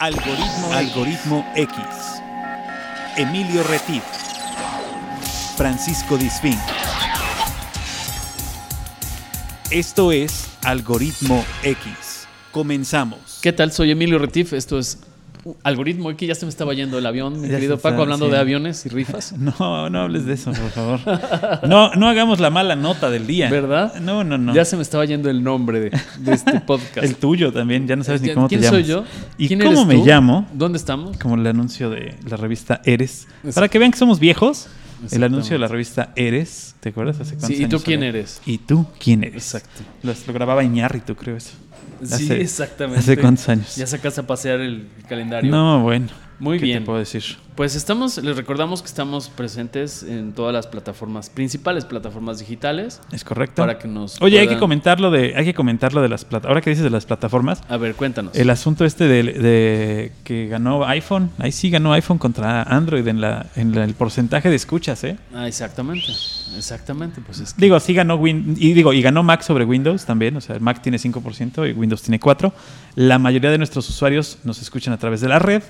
Algoritmo, Algoritmo X. Emilio Retif. Francisco Disfín. Esto es Algoritmo X. Comenzamos. ¿Qué tal? Soy Emilio Retif. Esto es Algoritmo X. Ya se me estaba yendo el avión, mi Ya querido Paco, hablando sí. de aviones y rifas. No, no hables de eso, por favor. No, no hagamos la mala nota del día. ¿Verdad? No, no, no. Ya se me estaba yendo el nombre de, de este podcast. El tuyo también, ya no sabes ni ¿Quién cómo te quién llamas. soy yo? ¿Y ¿Quién cómo eres me tú? llamo? ¿Dónde estamos? Como el anuncio de la revista Eres. Exacto. Para que vean que somos viejos, el anuncio de la revista Eres, ¿te acuerdas? Hace Sí, ¿y tú años quién eres? ¿Y tú quién eres? Exacto. Lo, lo grababa Iñárritu, creo eso. Sí, Hace- exactamente. ¿Hace cuántos años? Ya sacaste a pasear el calendario. No, bueno. Muy ¿qué bien. te puedo decir? Pues estamos, les recordamos que estamos presentes en todas las plataformas, principales plataformas digitales, ¿Es correcto? para que nos Oye, hay que puedan- comentar lo de, hay que comentar lo de las plataformas. Ahora que dices de las plataformas, A ver, cuéntanos. el asunto este de, de que ganó iPhone, ahí sí ganó iPhone contra Android en la, en la- el porcentaje de escuchas, ¿eh? Ah, exactamente. Exactamente, pues es que- Digo, sí ganó Win y digo, y ganó Mac sobre Windows también, o sea, el Mac tiene 5% y Windows tiene 4. La mayoría de nuestros usuarios nos escuchan a través de la red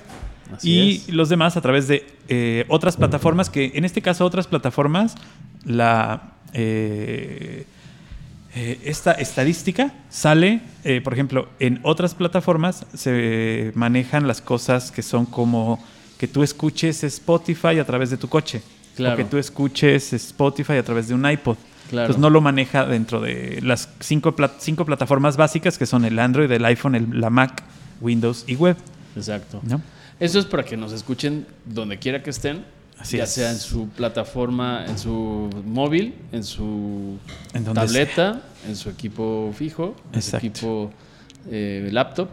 Así y es. los demás a través de eh, otras plataformas que en este caso otras plataformas la eh, eh, esta estadística sale, eh, por ejemplo, en otras plataformas se manejan las cosas que son como que tú escuches Spotify a través de tu coche. Claro. O que tú escuches Spotify a través de un iPod. Claro. Entonces no lo maneja dentro de las cinco, plat- cinco plataformas básicas que son el Android, el iPhone, el- la Mac, Windows y web. Exacto. ¿no? Eso es para que nos escuchen donde quiera que estén, Así ya es. sea en su plataforma, en su móvil, en su En tableta, en su equipo fijo, en su equipo eh, laptop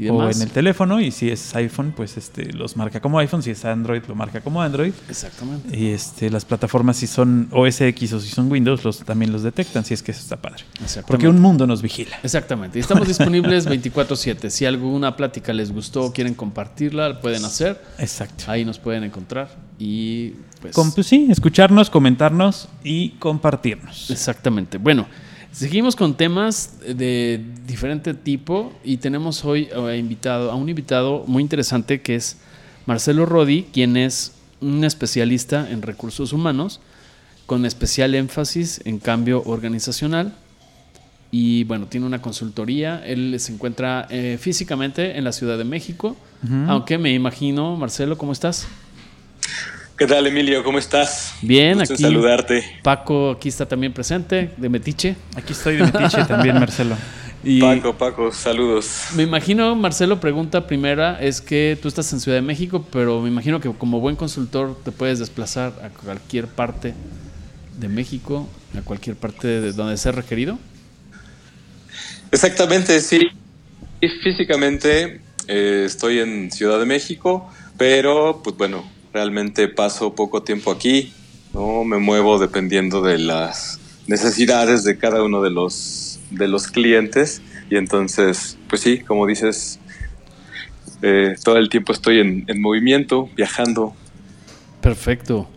y O en el teléfono y si es iPhone, pues este los marca como iPhone, si es Android lo marca como Android. Exactamente. Y este, las plataformas, si son OS X o si son Windows, los, también los detectan, si es que eso está padre. Exactamente. Porque un mundo nos vigila. Exactamente. Y estamos disponibles 24/7. Si alguna plática les gustó quieren compartirla, pueden hacer. Exacto. Ahí nos pueden encontrar. Y pues... Pues sí, escucharnos, comentarnos y compartirnos. Exactamente. Bueno, seguimos con temas de diferente tipo y tenemos hoy eh, invitado, a un invitado muy interesante que es Marcelo Rodi, quien es un especialista en recursos humanos con especial énfasis en cambio organizacional. Y bueno, tiene una consultoría. Él se encuentra eh, físicamente en la Ciudad de México, aunque me imagino, Marcelo, ¿cómo estás? ¿Qué tal, Emilio? ¿Cómo estás? Bien, Gusto aquí. saludarte. Paco aquí está también presente, de Metiche. Aquí estoy de metiche también, Marcelo. Y Paco, Paco, saludos. Me imagino, Marcelo, pregunta primera, es que tú estás en Ciudad de México, pero me imagino que como buen consultor te puedes desplazar a cualquier parte de México, a cualquier parte de donde sea requerido. Exactamente, sí. Y físicamente eh, estoy en Ciudad de México, pero pues bueno, realmente paso poco tiempo aquí, ¿no? Me muevo dependiendo de las necesidades de cada uno de los, de los clientes. Y entonces, pues sí, como dices, eh, todo el tiempo estoy en, en movimiento, viajando. Perfecto.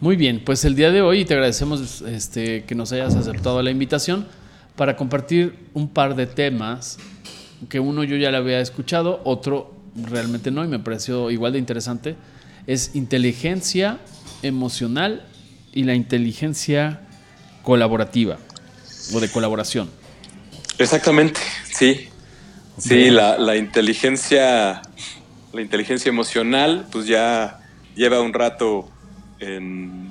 Muy bien, pues el día de hoy te agradecemos este, que nos hayas aceptado la invitación para compartir un par de temas que uno yo ya le había escuchado, otro realmente no y me pareció igual de interesante. Es inteligencia emocional y la inteligencia colaborativa o de colaboración. Exactamente, sí. Sí, la, la inteligencia, la inteligencia emocional, pues ya lleva un rato en,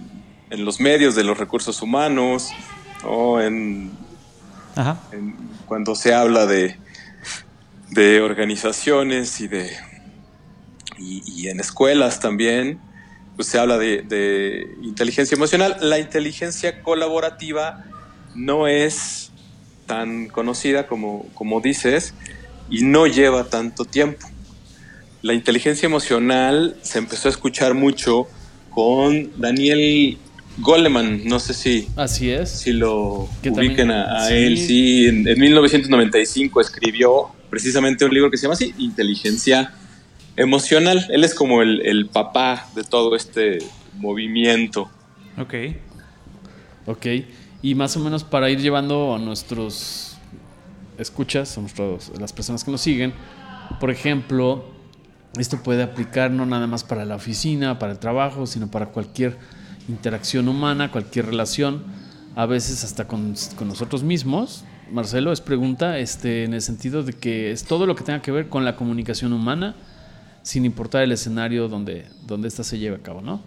en los medios de los recursos humanos, ¿no? en, Ajá. en- cuando se habla de, de organizaciones y de y, y en escuelas también, pues se habla de, de inteligencia emocional. La inteligencia colaborativa no es tan conocida como, como dices y no lleva tanto tiempo. La inteligencia emocional se empezó a escuchar mucho con Daniel Goleman, no sé si, Así es. si lo Que ubiquen también- a, a sí. él, sí, en, en 1995 escribió precisamente un libro que se llama así, Inteligencia Emocional. Él es como el, el papá de todo este movimiento. Ok. Ok. Y más o menos para ir llevando a nuestros escuchas, a nuestros- las personas que nos siguen, por ejemplo, esto puede aplicar no nada más para la oficina, para el trabajo, sino para cualquier interacción humana, cualquier relación, a veces hasta con, con nosotros mismos. Marcelo, es pregunta este, en el sentido de que es todo lo que tenga que ver con la comunicación humana, sin importar el escenario donde, donde ésta se lleve a cabo, ¿no?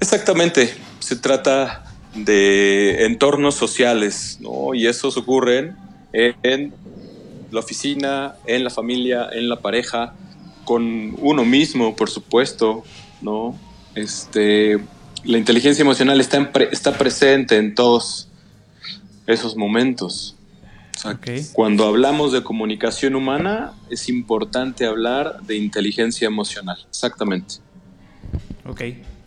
Exactamente, se trata de entornos sociales, ¿no? Y esos ocurren en la oficina, en la familia, en la pareja, con uno mismo, por supuesto, ¿no? Este, la inteligencia emocional está, está presente en todos esos momentos. Cuando hablamos de comunicación humana, es importante hablar de inteligencia emocional, exactamente. Ok.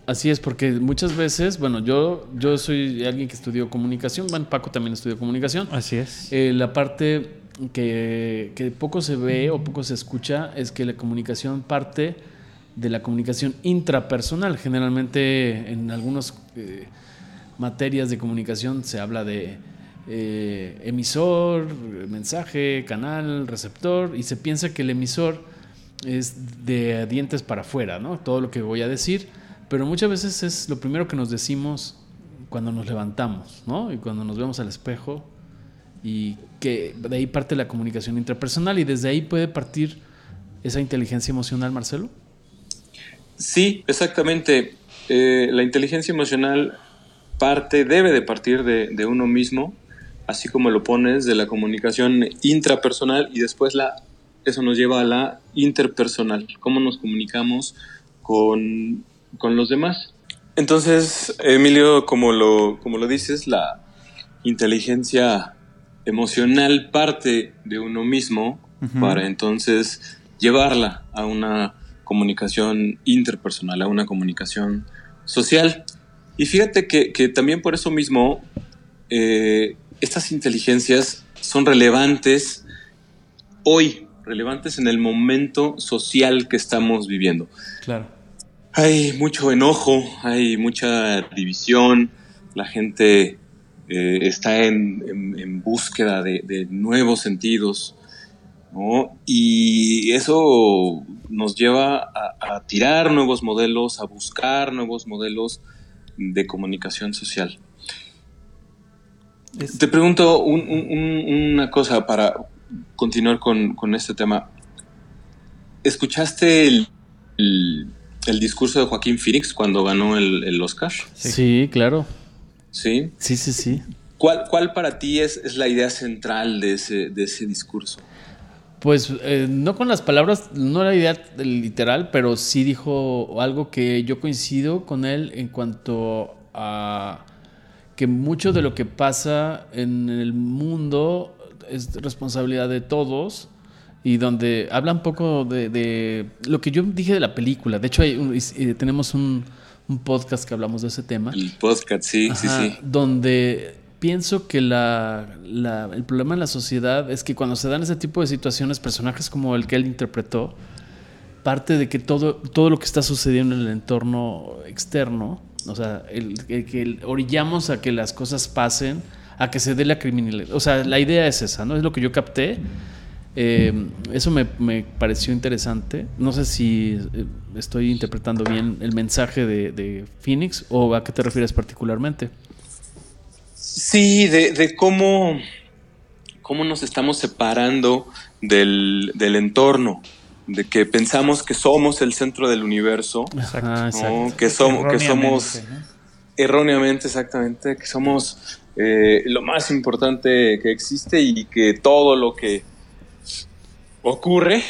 Así es, porque muchas veces, bueno, yo, yo soy alguien que estudió comunicación, bueno, Paco también estudió comunicación. Así es. Eh, la parte que, que, poco se ve o poco se escucha es que la comunicación parte de la comunicación intrapersonal. Generalmente en algunas eh, materias de comunicación se habla de eh, emisor, mensaje, canal, receptor, y se piensa que el emisor es de dientes para afuera, ¿no? Todo lo que voy a decir, pero muchas veces es lo primero que nos decimos cuando nos levantamos, ¿no? Y cuando nos vemos al espejo, y que de ahí parte la comunicación intrapersonal, y desde ahí puede partir esa inteligencia emocional, Marcelo. Sí, exactamente. Eh, la inteligencia emocional parte, debe de partir de uno mismo, así como lo pones, de la comunicación intrapersonal y después la, eso nos lleva a la interpersonal, cómo nos comunicamos con, con los demás. Entonces, Emilio, como lo, como lo dices, la inteligencia emocional parte de uno mismo para entonces llevarla a una comunicación interpersonal, a una comunicación social. Y fíjate que, que también por eso mismo eh, estas inteligencias son relevantes hoy, relevantes en el momento social que estamos viviendo. Claro. Hay mucho enojo, hay mucha división, la gente eh, está en, búsqueda de, nuevos sentidos, Y eso nos lleva a, a tirar nuevos modelos, a buscar nuevos modelos de comunicación social. Te pregunto una cosa para continuar con, este tema. ¿Escuchaste el, discurso de Joaquín Phoenix cuando ganó el, Oscar? Sí. claro. ¿Sí? Sí, sí, sí. ¿Cuál, cuál para ti es, la idea central de ese, discurso? Pues eh, no con las palabras, no la idea literal, pero sí dijo algo que yo coincido con él en cuanto a que mucho de lo que pasa en el mundo es responsabilidad de todos y donde habla un poco de, lo que yo dije de la película. De hecho, eh, tenemos un, podcast que hablamos de ese tema. El podcast, sí, sí, sí. Donde pienso que la, el problema en la sociedad es que cuando se dan ese tipo de situaciones, personajes como el que él interpretó, parte de que todo, todo lo que está sucediendo en el entorno externo o sea, el, que orillamos a que las cosas pasen, a que se dé la criminalidad. O sea, la idea es esa, ¿no? Es lo que yo capté. Eh, eso me, pareció interesante. No sé si eh, estoy interpretando bien el mensaje de, Phoenix o a qué te refieres particularmente. Sí, de, cómo, cómo nos estamos separando del, del entorno de que pensamos que somos el centro del universo, que, somos, que somos erróneamente, exactamente, que somos eh, lo más importante que existe y que todo lo que ocurre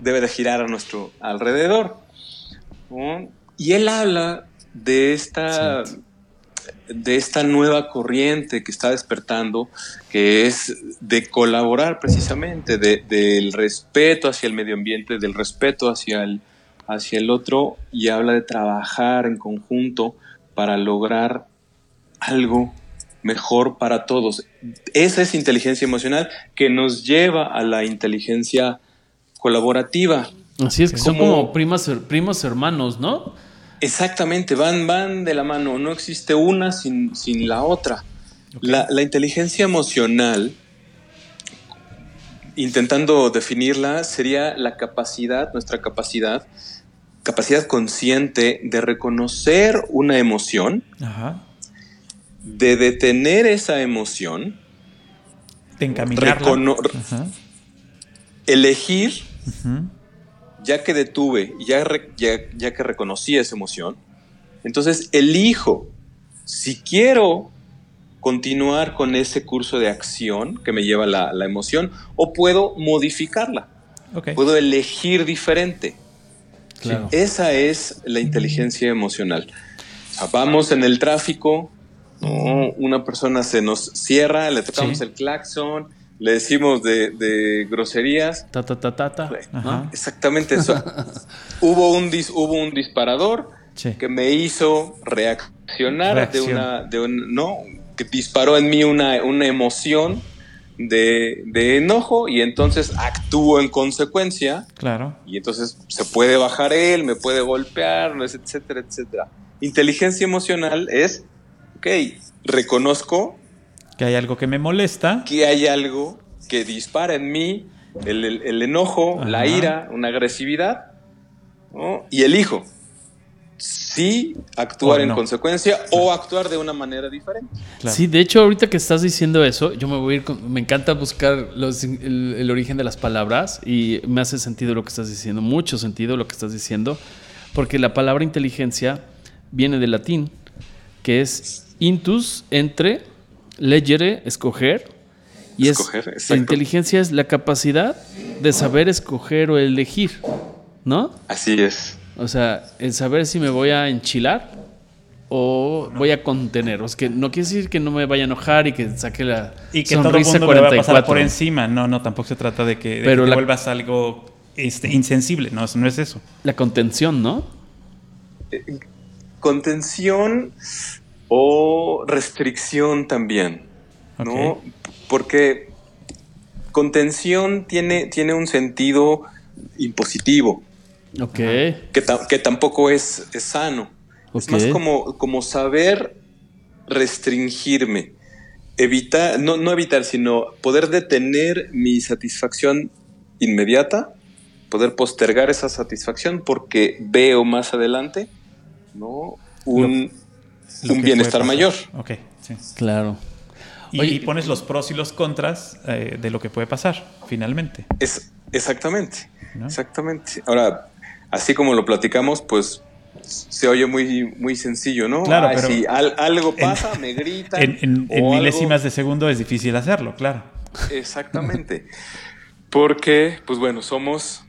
debe de girar a nuestro alrededor. Y él habla de esta de esta nueva corriente que está despertando, que es de colaborar precisamente, del respeto hacia el medio ambiente, del respeto hacia el, hacia el otro, y habla de trabajar en conjunto para lograr algo mejor para todos. Esa es inteligencia emocional que nos lleva a la inteligencia colaborativa. Así es, que son como primas, primos hermanos, ¿no? Exactamente, van, van de la mano, no existe una sin, la otra. La, inteligencia emocional intentando definirla, sería la capacidad, nuestra capacidad, capacidad consciente de reconocer una emoción, Ajá. de detener esa emoción, De encaminarla. elegir. Ya que detuve, ya, re- ya, ya que reconocí esa emoción, entonces elijo si quiero continuar con ese curso de acción que me lleva la, la emoción o puedo modificarla, puedo elegir diferente. Claro. Esa es la inteligencia emocional. O sea, vamos en el tráfico, ¿no? una persona se nos cierra, le tocamos Sí. el claxon, le decimos de, de groserías. Ta, ta, ta, ta, ta. Exactamente eso. hubo, un dis- hubo un disparador Sí. que me hizo reaccionar Reacción. de una, de un, no, que disparó en mí una, una emoción de, de enojo y entonces actúo en consecuencia Claro. y entonces se puede bajar él, me puede golpear, etcétera, etcétera. Inteligencia emocional es, ok, reconozco Que hay algo que me molesta. que hay algo que dispara en mí el, el- el enojo, la ira, una agresividad, ¿no? y elijo si actuar en consecuencia o actuar de una manera diferente. Claro. Sí, de hecho, ahorita que estás diciendo eso, yo me voy a ir con- me encanta buscar los- el, el origen de las palabras y me hace sentido lo que estás diciendo, mucho sentido lo que estás diciendo, porque la palabra inteligencia viene del latín, que es intus, entre, legere, escoger, y Escoger, es, exacto. la inteligencia es la capacidad de saber escoger o elegir, ¿no? Así es. O sea, el saber si me voy a enchilar o voy a contener. O es que no quiere decir que no me vaya a enojar y que saque la Y que todo el sonrisa mundo me va a pasar 44. por encima. No, no, tampoco se trata de que, de Pero que te la- vuelvas algo este, insensible. No, eso no es eso. La contención, ¿no? Contención o restricción también, ¿no? Porque contención tiene, tiene un sentido impositivo. Ok. que, ta- que tampoco es, es sano. Es más como, como saber restringirme. Evitar, no, no evitar, sino poder detener mi satisfacción inmediata, poder postergar esa satisfacción porque veo más adelante ¿no? un, Lo un bienestar mayor. Ok, sí. Claro. Y, Oye, y pones los pros y los contras eh, de lo que puede pasar, finalmente. Es, exactamente, ¿no? exactamente. Ahora, así como lo platicamos, pues se oye muy, muy sencillo, ¿no? Claro, Ay, pero si al- algo en- pasa, me gritan. En, en- en algo- milésimas de segundo es difícil hacerlo, claro. Exactamente. Porque, pues bueno, somos,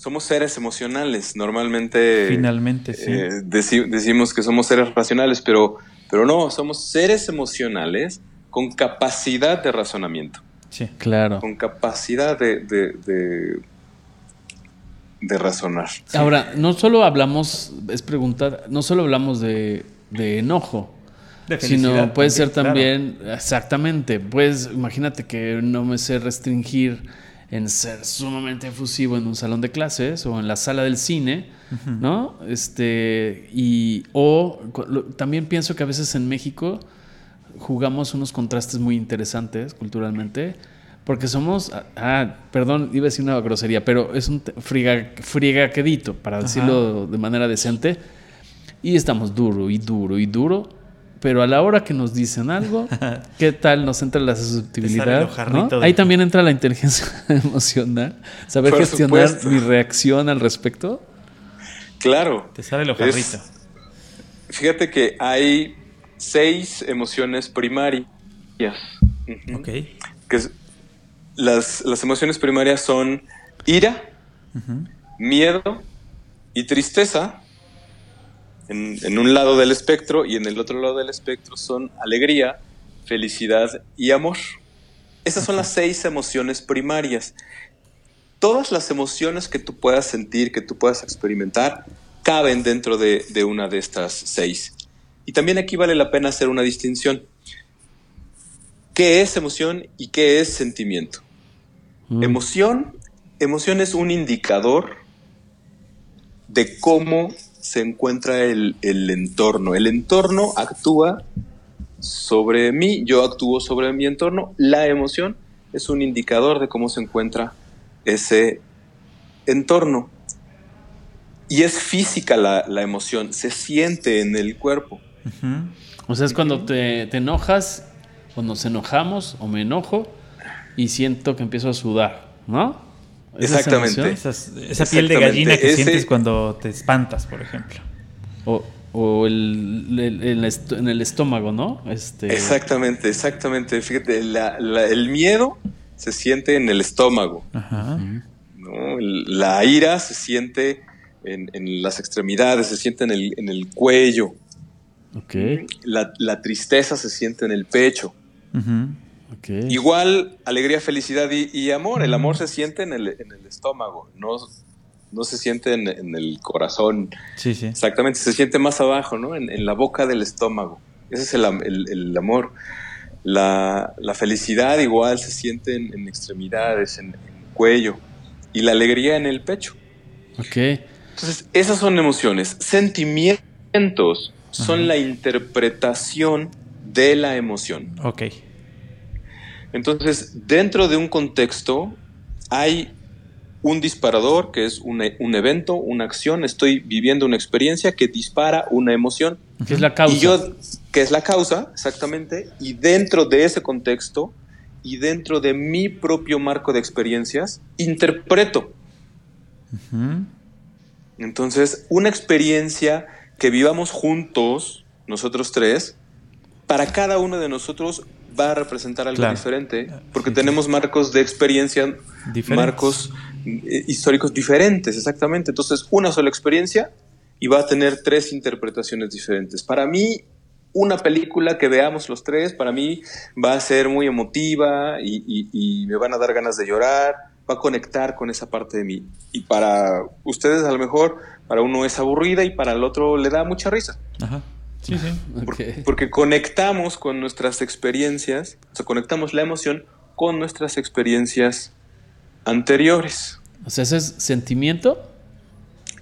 somos seres emocionales. Normalmente Finalmente, sí. eh, deci- decimos que somos seres racionales, pero, pero no, somos seres emocionales con capacidad de razonamiento, sí. Claro. con capacidad de, de, de, de razonar. Ahora, no solo hablamos, es preguntar, no solo hablamos de, de enojo, sino puede ser claro. también, exactamente, pues imagínate que no me sé restringir en ser sumamente efusivo en un salón de clases o en la sala del cine, ¿no? Este, y, o lo- también pienso que a veces en México jugamos unos contrastes muy interesantes culturalmente, porque somos, ah, ah, perdón, iba a decir una grosería, pero es un friga, friegaquedito, para decirlo de manera decente, y estamos duro y duro y duro, pero a la hora que nos dicen algo, ¿qué tal nos entra la Te sale susceptibilidad? el ojarrito ¿no? de- Ahí también entra la inteligencia emocional, saber Por gestionar supuesto. mi reacción al respecto. Claro. Te sale el ojarrito. Es- Fíjate que hay seis emociones primarias. Ok. que es- las, las emociones primarias son ira, miedo y tristeza en, en un lado del espectro y en el otro lado del espectro son alegría, felicidad y amor. Esas son las seis emociones primarias. Todas las emociones que tú puedas sentir, que tú puedas experimentar, caben dentro de, de una de estas seis. Y también aquí vale la pena hacer una distinción. ¿Qué es emoción y qué es sentimiento? Mm. Emoción, emoción es un indicador de cómo se encuentra el, el entorno. El entorno actúa sobre mí, yo actúo sobre mi entorno. La emoción es un indicador de cómo se encuentra ese entorno. Y es física la, la emoción, se siente en el cuerpo. O sea, es cuando te, te enojas, cuando nos enojamos o me enojo y siento que empiezo a sudar, ¿no? ¿Es esa Exactamente. esa piel de gallina que Ese- sientes cuando te espantas, por ejemplo. O, o el, el- el est- en el estómago, ¿no? Este, Exactamente, exactamente. Fíjate, la- la- el miedo se siente en el estómago, Ajá. La ira se siente en, en las extremidades, se siente en el, en el cuello. Ok, La, la tristeza se siente en el pecho. Ujú. Ok. Igual, alegría, felicidad y, y amor. El amor se siente en el, en el estómago, no, no se siente en, en el corazón. Sí, sí. Exactamente, se siente más abajo, ¿no? En, en la boca del estómago. Ese es el, am- el- el amor. La, la felicidad igual se siente en, en extremidades, en, en cuello. Y la alegría en el pecho. Ok. Entonces, esas son emociones. Sentimientos son la interpretación de la emoción. Ok. Entonces, dentro de un contexto hay un disparador, que es un, e- un evento, una acción, estoy viviendo una experiencia que dispara una emoción. ¿Qué es la causa? Y yo, que es la causa, exactamente, y dentro de ese contexto y dentro de mi propio marco de experiencias, interpreto. Entonces, una experiencia que vivamos juntos, nosotros tres, para cada uno de nosotros va a representar algo Claro. diferente, porque Sí, tenemos marcos de experiencia, Diferentes. marcos eh, históricos diferentes, exactamente. Entonces, una sola experiencia y va a tener tres interpretaciones diferentes. Para mí, una película que veamos los tres, para mí va a ser muy emotiva y, y- y me van a dar ganas de llorar, va a conectar con esa parte de mí. Y para ustedes, a lo mejor, para uno es aburrida y para el otro le da mucha risa. Ajá. Sí, sí. Por-. Porque conectamos con nuestras experiencias, o sea, conectamos la emoción con nuestras experiencias anteriores. O sea, ese es sentimiento.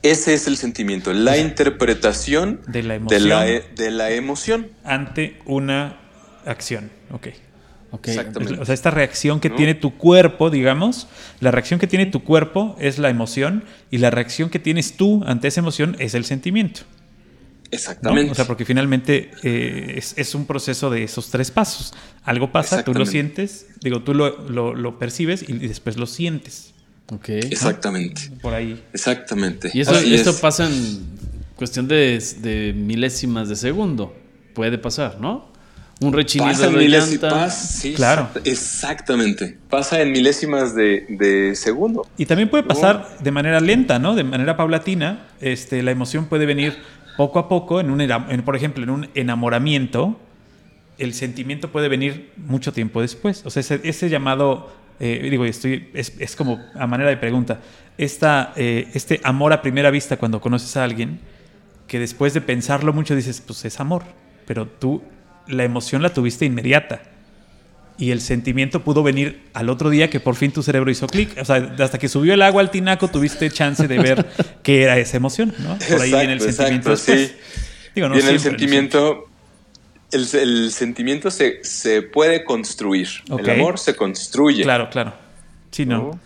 Ese es el sentimiento, la interpretación De la de emoción la, e- de la emoción. ante una acción. Ok. Ok. Exactamente. O sea, esta reacción que ¿No? tiene tu cuerpo, digamos, la reacción que tiene tu cuerpo es la emoción y la reacción que tienes tú ante esa emoción es el sentimiento. ¿No? Exactamente. O sea, porque finalmente eh, es, es un proceso de esos tres pasos. Algo pasa, tú lo sientes, digo, tú lo, lo- lo percibes y después lo sientes. Ok. Exactamente. Por ahí. Exactamente. Y eso, Así esto es. pasa en cuestión de, de milésimas de segundo. Puede pasar, ¿no? Un rechinido Pasa en de milésimas, llanta. pas- sí, Claro. exact- Exactamente. Pasa en milésimas de, de segundo. Y también puede pasar de manera lenta, ¿no? De manera paulatina. Este, la emoción puede venir poco a poco. En un, por ejemplo, en un enamoramiento, el sentimiento puede venir mucho tiempo después. O sea, ese, llamado, eh, digo, estoy, es, es como a manera de pregunta, esta, eh, este amor a primera vista cuando conoces a alguien, que después de pensarlo mucho dices, pues es amor, pero tú la emoción la tuviste inmediata. Y el sentimiento pudo venir al otro día que por fin tu cerebro hizo clic. O sea, hasta que subió el agua al tinaco tuviste chance de ver qué era esa emoción, ¿no? Por ahí viene el Exacto, sentimiento exacto, sí. Digo, no Viene el no sentimiento. El, el sentimiento se, se puede construir. El amor se construye. Claro, claro. Sí, no. ¿no?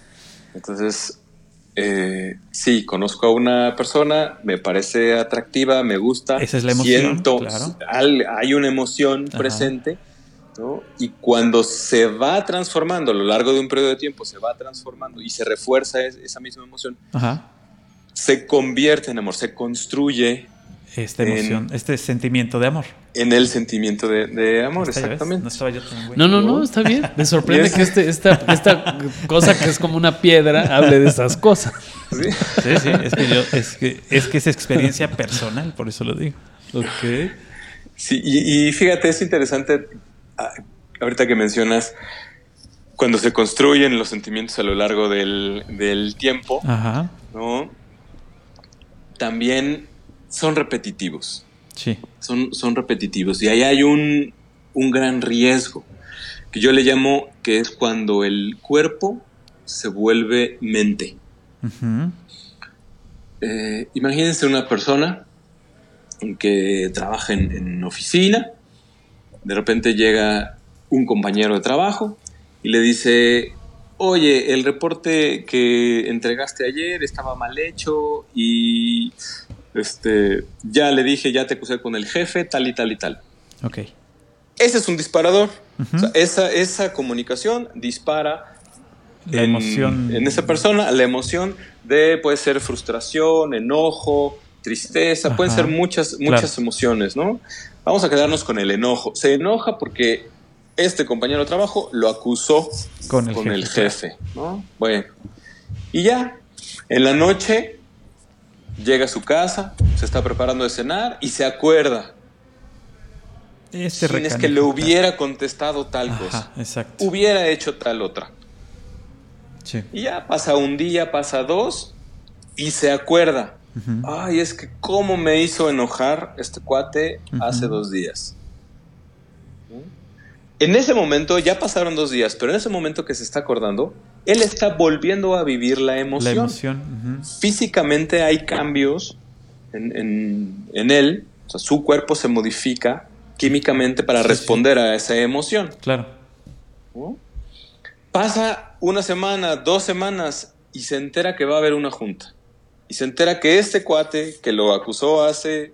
Entonces, eh, sí, conozco a una persona, me parece atractiva, me gusta. Esa es la emoción, Siento, claro. al- hay una emoción Ajá. presente. ¿No? Y cuando se va transformando a lo largo de un periodo de tiempo, se va transformando y se refuerza es- esa misma emoción, Ajá. se convierte en amor, se construye Esta En- emoción, este sentimiento de amor. en el sentimiento de, de amor, exactamente. No estaba yo tan. No, no, no, está bien. Me sorprende que este, esta, esta cosa que es como una piedra hable de esas cosas. Sí. Sí, sí, es que yo, es que, es que es experiencia personal, por eso lo digo. Ok. Sí, y, y fíjate, es interesante, ahorita que mencionas, cuando se construyen los sentimientos a lo largo del, del tiempo, Ajá. ¿no? También son repetitivos, Sí. son, son repetitivos. Y ahí hay un, un gran riesgo, que yo le llamo que es cuando el cuerpo se vuelve mente. Eh, imagínense una persona que trabaja en, en oficina, de repente llega un compañero de trabajo y le dice, oye, el reporte que entregaste ayer estaba mal hecho y este, ya le dije, ya te acusé con el jefe, tal y tal y tal. Ok. Ese es un disparador. O sea, esa, esa comunicación dispara La en, emoción. en esa persona la emoción de, puede ser frustración, enojo, tristeza, pueden ser muchas, muchas Claro. emociones, ¿no? Vamos a quedarnos con el enojo. Se enoja porque este compañero de trabajo lo acusó Con el con jefe, el jefe, ¿no? Bueno, y ya, en la noche llega a su casa, se está preparando de cenar y se acuerda. Este "Chin, es que le hubiera contestado tal Ajá, cosa, exacto. hubiera hecho tal otra. Sí. Y ya pasa un día, pasa dos y se acuerda. Ay, es que cómo me hizo enojar este cuate hace dos días. En ese momento, ya pasaron dos días, pero en ese momento que se está acordando, él está volviendo a vivir la emoción. La emoción. ujú. Físicamente hay cambios en, en- en él, o sea, su cuerpo se modifica químicamente para Sí, sí. responder a esa emoción. Claro. ¿no? Pasa una semana, dos semanas y se entera que va a haber una junta. Y se entera que este cuate que lo acusó hace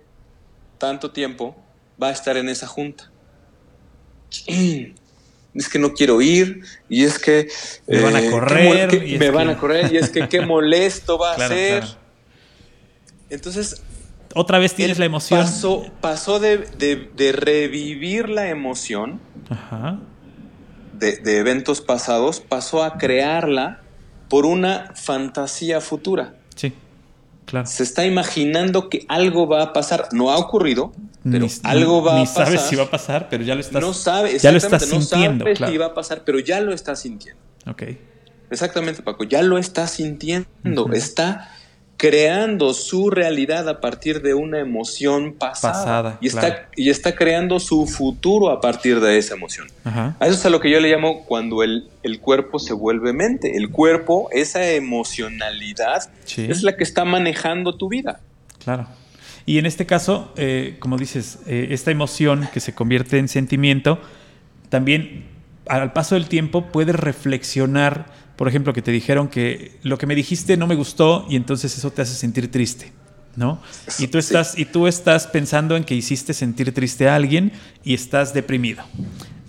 tanto tiempo va a estar en esa junta. Es que no quiero ir y es que... eh, Me van a qué correr, qué- y me van que- a correr y es que qué molesto va Claro, a ser. claro. Entonces, Otra vez tienes la emoción. Pasó, pasó de, de- de revivir la emoción Ajá. de, de eventos pasados, pasó a crearla por una fantasía futura. Sí. Claro. Se está imaginando que algo va a pasar. No ha ocurrido, pero Ni- algo va ni a pasar. sabes si va a pasar, pero ya lo estás. no sabe, ya lo estás no sintiendo. sabe claro. si va a pasar, pero ya lo está sintiendo. Ok. Exactamente, Paco, ya lo está sintiendo, está creando su realidad a partir de una emoción pasada, Pasada, y, está, claro. y está creando su futuro a partir de esa emoción. Ajá. A eso es a lo que yo le llamo cuando el, el cuerpo se vuelve mente. El cuerpo, esa emocionalidad, Sí. es la que está manejando tu vida. Claro. Y en este caso, eh, como dices, eh, esta emoción que se convierte en sentimiento, también al paso del tiempo puedes reflexionar, por ejemplo, que te dijeron que lo que me dijiste no me gustó y entonces eso te hace sentir triste, ¿no? Y tú Sí. estás, y tú estás pensando en que hiciste sentir triste a alguien y estás deprimido.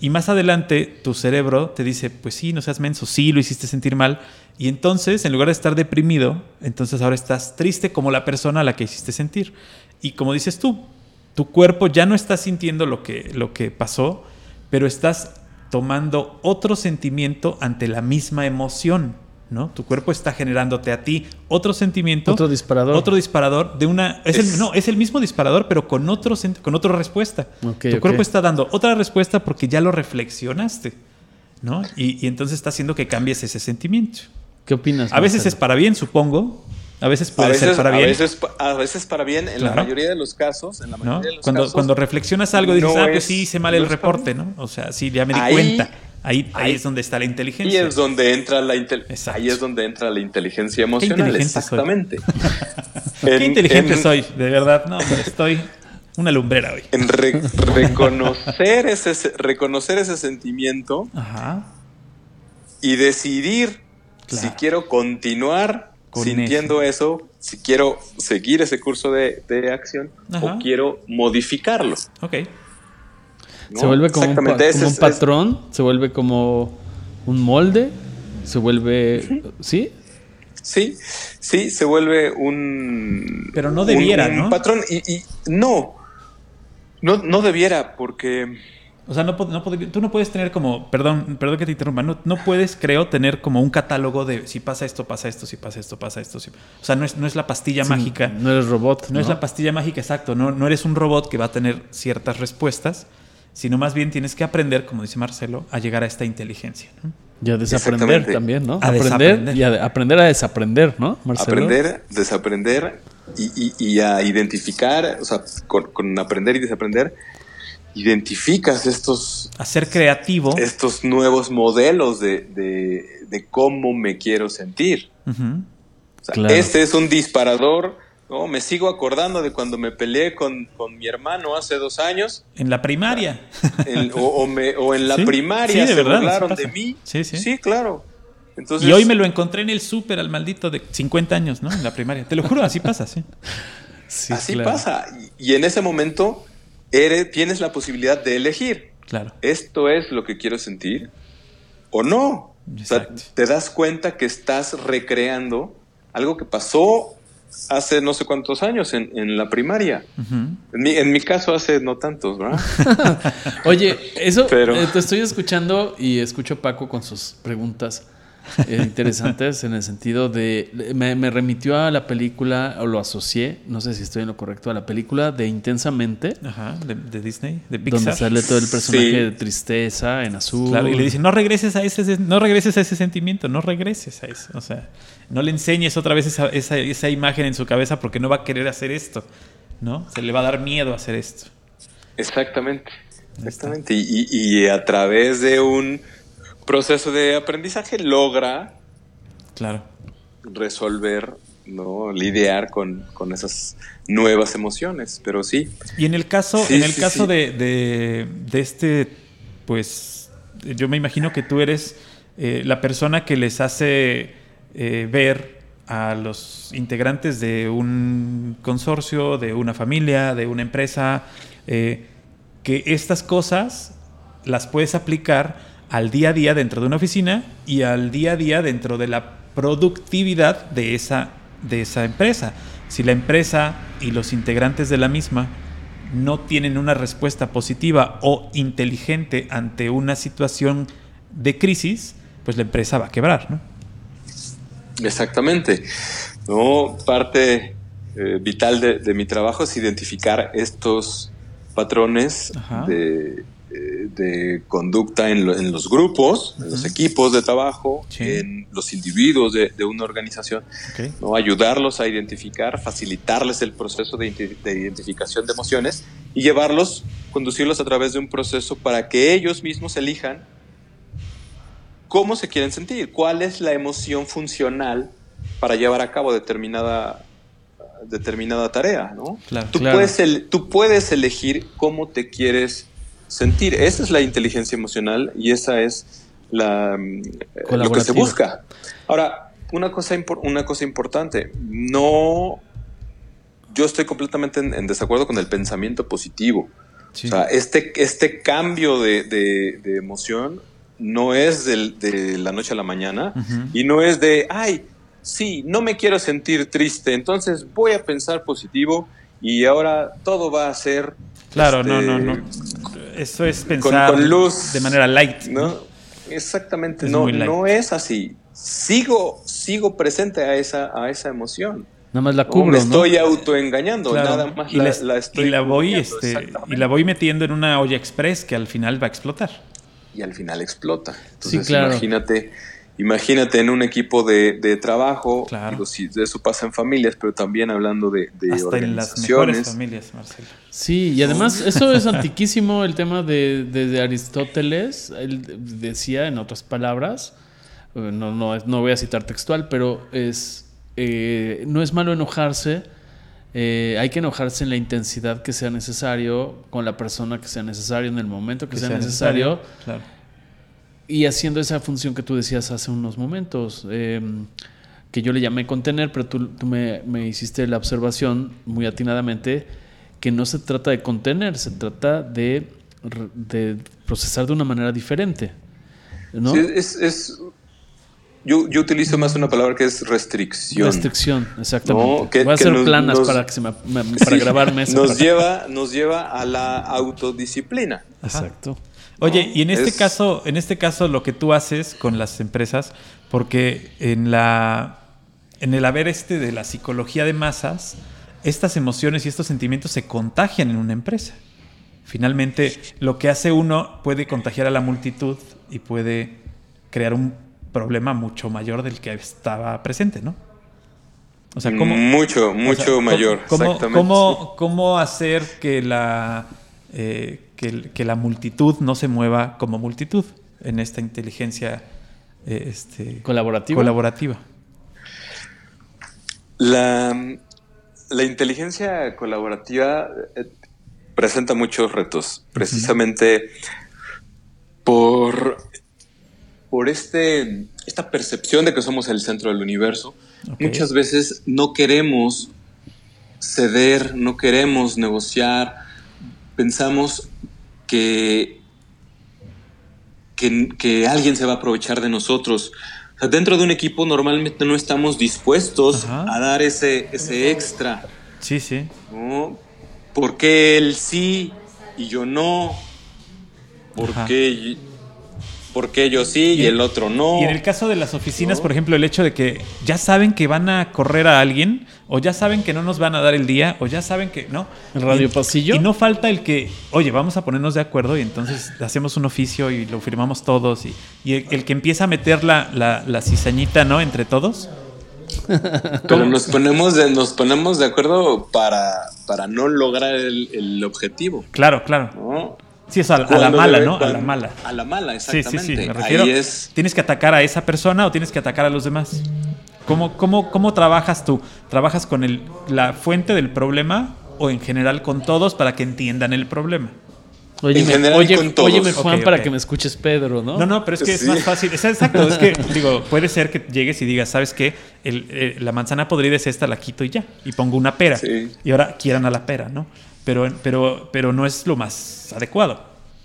Y más adelante tu cerebro te dice, pues sí, no seas menso, sí, lo hiciste sentir mal. Y entonces, en lugar de estar deprimido, entonces ahora estás triste como la persona a la que hiciste sentir. Y como dices tú, tu cuerpo ya no está sintiendo lo que, lo que pasó, pero estás tomando otro sentimiento ante la misma emoción, ¿no? Tu cuerpo está generándote a ti otro sentimiento. Otro disparador. Otro disparador de una... Es Es- el, no, es el mismo disparador, pero con, otro, con otra respuesta. Ok, tu cuerpo está dando otra respuesta porque ya lo reflexionaste, ¿no? Y, y entonces está haciendo que cambies ese sentimiento. ¿Qué opinas? A veces Marcelo? es para bien, supongo. A veces A puede veces, ser para a bien. veces, a veces para bien, en la mayoría de los casos, en la ¿no? mayoría de los Cuando, casos, cuando reflexionas algo dices, no ah, pues es- sí, hice mal el reporte, ¿no? O sea, sí, ya me di Ahí- cuenta. Ahí, ahí ahí- es donde está la Y inteligencia. es donde entra la intel- Exacto. ahí es donde entra la inteligencia emocional, soy. exactamente. Qué En- inteligente en- soy, de verdad. No, hombre, estoy una lumbrera hoy. En re- reconocer ese reconocer ese sentimiento Ajá. y decidir Claro. si quiero continuar Con sintiendo eso. si quiero seguir ese curso de, de acción Ajá. o quiero modificarlo. Ok. ¿no? Se vuelve como un, pa- es- patrón, se vuelve como un molde, se vuelve... ¿Sí? Sí, sí, se vuelve un. Pero no debiera, un- un ¿no? patrón y, y no, no, no debiera porque. O sea, no, no podría- tú no puedes tener como, perdón, perdón que te interrumpa, no, no puedes, creo, tener como un catálogo de si pasa esto, pasa esto, si pasa esto, pasa esto. si- O sea, no es, no es la pastilla Sí, mágica. No eres robot. No, es la pastilla mágica, exacto. No, no eres un robot que va a tener ciertas respuestas, sino más bien tienes que aprender, como dice Marcelo, a llegar a esta inteligencia. ¿no? Y a desaprender también, ¿no? A aprender desaprender. y a de- aprender a desaprender, ¿no, Marcelo? Aprender, desaprender y, y- y a identificar, o sea, con, con aprender y desaprender, identificas estos, A ser creativo. estos nuevos modelos de, de- de cómo me quiero sentir. O sea, Claro. Este es un disparador, No, me sigo acordando de cuando me peleé con, con mi hermano hace dos años. En la primaria. En- o, o me- o en la Sí, primaria sí, de se verdad, burlaron sí de mí. Sí, sí. claro. Entonces, y hoy me lo encontré en el súper al maldito de 50 años, ¿no? En la primaria. Te lo juro, así pasa, sí. Sí, así claro. pasa. Y, y en ese momento eres, tienes la posibilidad de elegir. Claro. ¿Esto es lo que quiero sentir o no? O sea, te das cuenta que estás recreando algo que pasó hace no sé cuántos años en, en la primaria. En mi, en mi caso hace no tantos, ¿verdad? Oye, eso Pero- eh, te estoy escuchando y escucho a Paco con sus preguntas eh, interesantes en el sentido de me, me remitió a la película o lo asocié, no sé si estoy en lo correcto, a la película de Intensamente, Ajá, de, de Disney, de donde Pixar. sale todo el personaje Sí. de tristeza en azul. Claro, y le dicen, no regreses a ese, no regreses a ese sentimiento, no regreses a eso. O sea, no le enseñes otra vez esa, esa, esa imagen en su cabeza porque no va a querer hacer esto, ¿no? Se le va a dar miedo a hacer esto. Exactamente. Exactamente. Y, y- y a través de un proceso de aprendizaje logra Claro. resolver, ¿no? lidiar con, con esas nuevas emociones. Pero sí, Y en el caso, Sí, en el sí, caso sí. De, de- de este, pues, yo me imagino que tú eres eh, la persona que les hace eh, ver a los integrantes de un consorcio, de una familia, de una empresa, eh, que estas cosas las puedes aplicar al día a día dentro de una oficina y al día a día dentro de la productividad de esa, de esa empresa. Si la empresa y los integrantes de la misma no tienen una respuesta positiva o inteligente ante una situación de crisis, pues la empresa va a quebrar, ¿no? exactamente. ¿no? Parte eh, vital de, de mi trabajo es identificar estos patrones Ajá. de, de conducta en, lo- en los grupos, en los equipos de trabajo, Sí. en los individuos de, de una organización. Ok. ¿no? ayudarlos a identificar, facilitarles el proceso de, identi- de identificación de emociones y llevarlos, conducirlos a través de un proceso para que ellos mismos elijan cómo se quieren sentir, cuál es la emoción funcional para llevar a cabo determinada, determinada tarea. ¿no? Claro. Tú, Claro. Puedes el- tú puedes elegir cómo te quieres sentir. Esa es la inteligencia emocional y esa es la, mm, lo que se busca. Ahora, una cosa, una cosa importante, no, yo estoy completamente en, en desacuerdo con el pensamiento positivo. Sí. O sea, este, este cambio de, de- de emoción no es del- de la noche a la mañana y no es de, ay, sí, no me quiero sentir triste, entonces voy a pensar positivo y ahora todo va a ser... Claro, este, no, no, no. Eso es pensar con luz, de manera light. ¿no? Exactamente, Es no, no es así. Sigo, sigo presente a esa, a esa emoción. Nada más la No, cubro, me ¿no? estoy autoengañando, Claro. nada más y, la, la, la estoy y la voy, este, y la voy metiendo en una olla express que al final va a explotar. y al final explota. Entonces, claro. imagínate, imagínate en un equipo de, de trabajo, Claro. digo, si eso pasa en familias, pero también hablando de, de Hasta en las mejores organizaciones. familias, Marcelo. Sí, y además eso es antiquísimo el tema de, de- de Aristóteles. Él decía, en otras palabras, eh, no, no, es- no voy a citar textual, pero es eh, no es malo enojarse. eh, hay que enojarse en la intensidad que sea necesario, con la persona que sea necesario, en el momento que, sea, necesario, Claro. Y haciendo esa función que tú decías hace unos momentos, eh, que yo le llamé contener, pero tú, tú me, me hiciste la observación muy atinadamente que no se trata de contener, se trata de, procesar de una manera diferente. ¿no? Sí, es, es- yo, yo utilizo más una palabra que es restricción. Restricción, exactamente. No, que- Voy a que hacer nos- planas nos- para que se me, me- para Sí, grabarme eso. Nos para- lleva, nos lleva a la autodisciplina. Exacto. Oye, No, y en este es- caso, en este caso lo que tú haces con las empresas, porque en la en el haber este de la psicología de masas, estas emociones y estos sentimientos se contagian en una empresa. Finalmente, lo que hace uno puede contagiar a la multitud y puede crear un problema mucho mayor del que estaba presente, ¿no? O sea, ¿cómo, mucho, o mucho sea, mayor. ¿Cómo, exactamente. cómo, cómo hacer que la, eh, que, la multitud no se mueva como multitud en esta inteligencia eh, este, Colaborativa. colaborativa? La, la inteligencia colaborativa eh, presenta muchos retos, precisamente por, por este, esta percepción de que somos el centro del universo. Muchas veces no queremos ceder, no queremos negociar, pensamos que, que, alguien se va a aprovechar de nosotros. dentro de un equipo normalmente no estamos dispuestos a dar ese, ese extra. Sí, sí. ¿no? ¿Por qué él sí y yo no? ¿Por qué porque yo sí y, el otro no. Y en el caso de las oficinas, por ejemplo, el hecho de que ya saben que van a correr a alguien, o ya saben que no nos van a dar el día, o ya saben que no. El radio pasillo. Y no falta el que, oye, vamos a ponernos de acuerdo y entonces hacemos un oficio y lo firmamos todos. Y, el, que empieza a meter la, la, cizañita, ¿no? Entre todos. Pero nos ponemos de, nos ponemos de acuerdo para, para no lograr el, el objetivo. Claro, claro. Sí, es a, la mala, ¿no? A la mala. A la mala, exactamente. Sí, sí, sí. Me refiero, ¿Tienes que atacar a esa persona o tienes que atacar a los demás? ¿Cómo, cómo, cómo trabajas tú? ¿Trabajas con el, la fuente del problema o en general con todos para que entiendan el problema? Oye, óyeme, Juan, para que me escuches Pedro, ¿no? No, no, pero es que es más fácil. Es exacto, es que, digo, puede ser que llegues y digas, ¿sabes qué? Eh, la manzana podrida es esta, la quito y ya. Y pongo una pera. Y ahora quieran a la pera, ¿no? Pero, pero, pero no es lo más adecuado.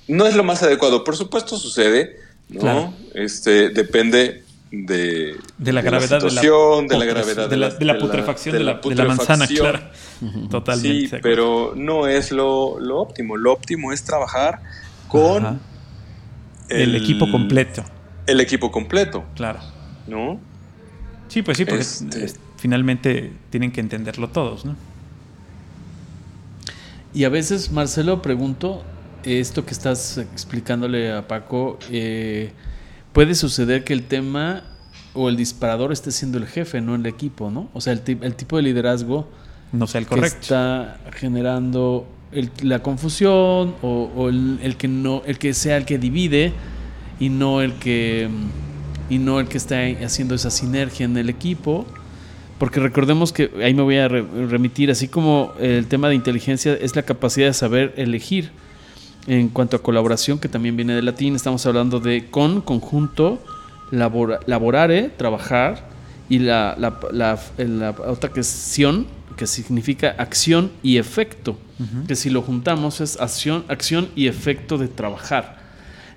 No es lo más adecuado, por supuesto sucede, ¿no? Este, depende de, de la gravedad de la situación, de la, gravedad de la, putrefacción de la, manzana, claro. Totalmente. Sí, pero no es lo, lo, óptimo. Lo óptimo es trabajar con el, equipo completo. El equipo completo. Claro. ¿No? Sí, pues sí, porque este finalmente tienen que entenderlo todos, ¿no? Y a veces, Marcelo, pregunto, esto que estás explicándole a Paco, eh, puede suceder que el tema o el disparador esté siendo el jefe, no el equipo, ¿no? O sea, el, el tipo de liderazgo no sea el correcto. está generando la confusión o, el, que no, el que sea el que divide y no el que y no el que está haciendo esa sinergia en el equipo porque recordemos que ahí me voy a remitir, así como el tema de inteligencia es la capacidad de saber elegir. En cuanto a colaboración, que también viene del latín, estamos hablando de con, conjunto, laborare, trabajar, y la, la, otra que es que significa acción y efecto, que si lo juntamos es acción, acción y efecto de trabajar.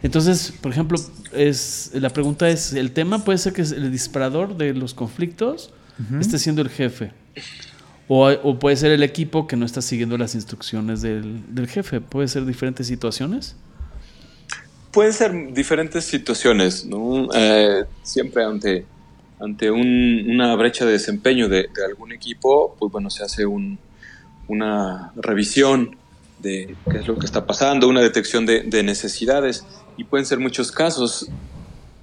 Entonces, por ejemplo, es, la pregunta es, ¿el tema puede ser que es el disparador de los conflictos? Esté siendo el jefe. O, puede ser el equipo que no está siguiendo las instrucciones del, jefe. ¿Puede ser diferentes situaciones? Pueden ser diferentes situaciones, eh, siempre ante, ante una brecha de desempeño de, algún equipo, pues bueno, se hace una revisión de qué es lo que está pasando, una detección de, necesidades, y pueden ser muchos casos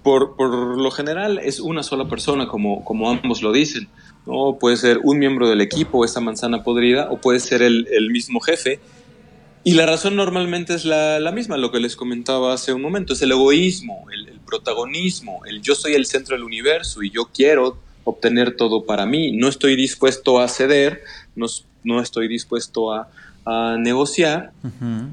por, lo general es una sola persona, como, como ambos lo dicen. ¿no? Puede ser un miembro del equipo, esa manzana podrida, o puede ser el, mismo jefe. Y la razón normalmente es la, misma, lo que les comentaba hace un momento, es el egoísmo, el, protagonismo, el yo soy el centro del universo y yo quiero obtener todo para mí, no estoy dispuesto a ceder, no, no estoy dispuesto a, negociar,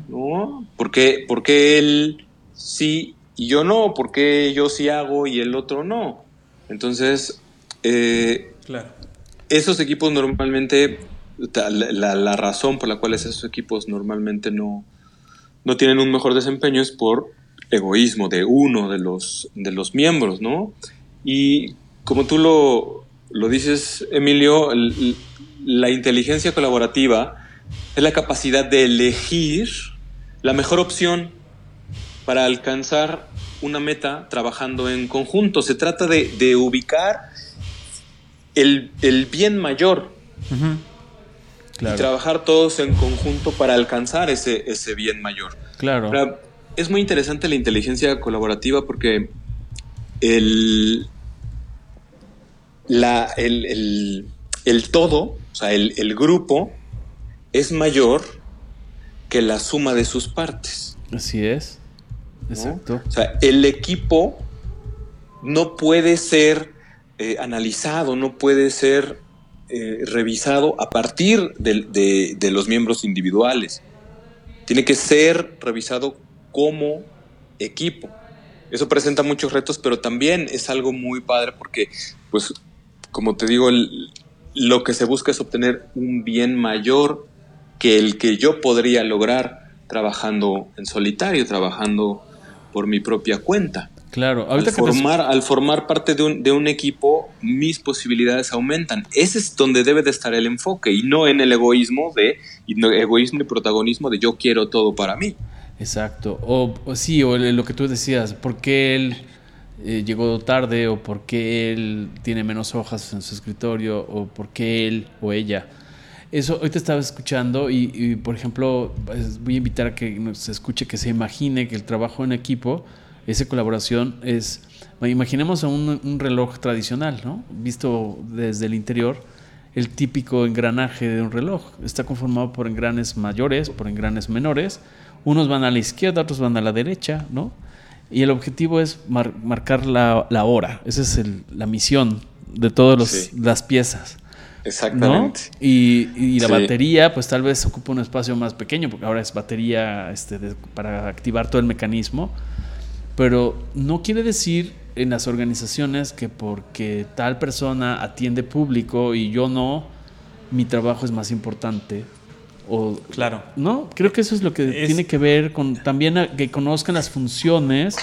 ¿no? Porque, porque él sí y yo no, porque yo sí hago y el otro no. Entonces, eh, esos equipos normalmente, la, razón por la cual esos equipos normalmente no, no tienen un mejor desempeño es por egoísmo de uno de los, de los miembros, ¿no? Y como tú lo, lo dices, Emilio, la inteligencia colaborativa es la capacidad de elegir la mejor opción para alcanzar una meta trabajando en conjunto. Se trata de, ubicar el, bien mayor y trabajar todos en conjunto para alcanzar ese, ese bien mayor. Claro. es muy interesante la inteligencia colaborativa porque el, la, el, todo, o sea, el, el grupo es mayor que la suma de sus partes. Así es. Exacto. O sea, el equipo no puede ser eh, analizado, no puede ser eh, revisado a partir de, de, los miembros individuales. Tiene que ser revisado como equipo. Eso presenta muchos retos, pero también es algo muy padre porque, pues, como te digo, lo que se busca es obtener un bien mayor que el que yo podría lograr trabajando en solitario, trabajando por mi propia cuenta. Claro, al formar, al formar parte de un, de un, equipo, mis posibilidades aumentan. Ese es donde debe de estar el enfoque y no en el egoísmo de egoísmo y protagonismo de yo quiero todo para mí. Exacto. O, sí, o lo que tú decías, ¿por qué él eh, llegó tarde? ¿O por qué él tiene menos hojas en su escritorio? ¿O por qué él o ella? Eso, hoy te estaba escuchando y, por ejemplo, pues, voy a invitar a que se escuche, que se imagine que el trabajo en equipo esa colaboración es, imaginemos un, un reloj tradicional, ¿no? Visto desde el interior, el típico engranaje de un reloj. Está conformado por engranes mayores, por engranes menores. Unos van a la izquierda, otros van a la derecha, ¿no? Y el objetivo es marcar la, la, hora. Esa es el, la misión de todas las piezas. Exactamente. Y, y, la batería, pues tal vez ocupa un espacio más pequeño, porque ahora es batería este, para activar todo el mecanismo pero no quiere decir en las organizaciones que porque tal persona atiende público y yo no, mi trabajo es más importante. O, claro. No, creo que eso es lo que tiene que ver con también que conozcan las funciones.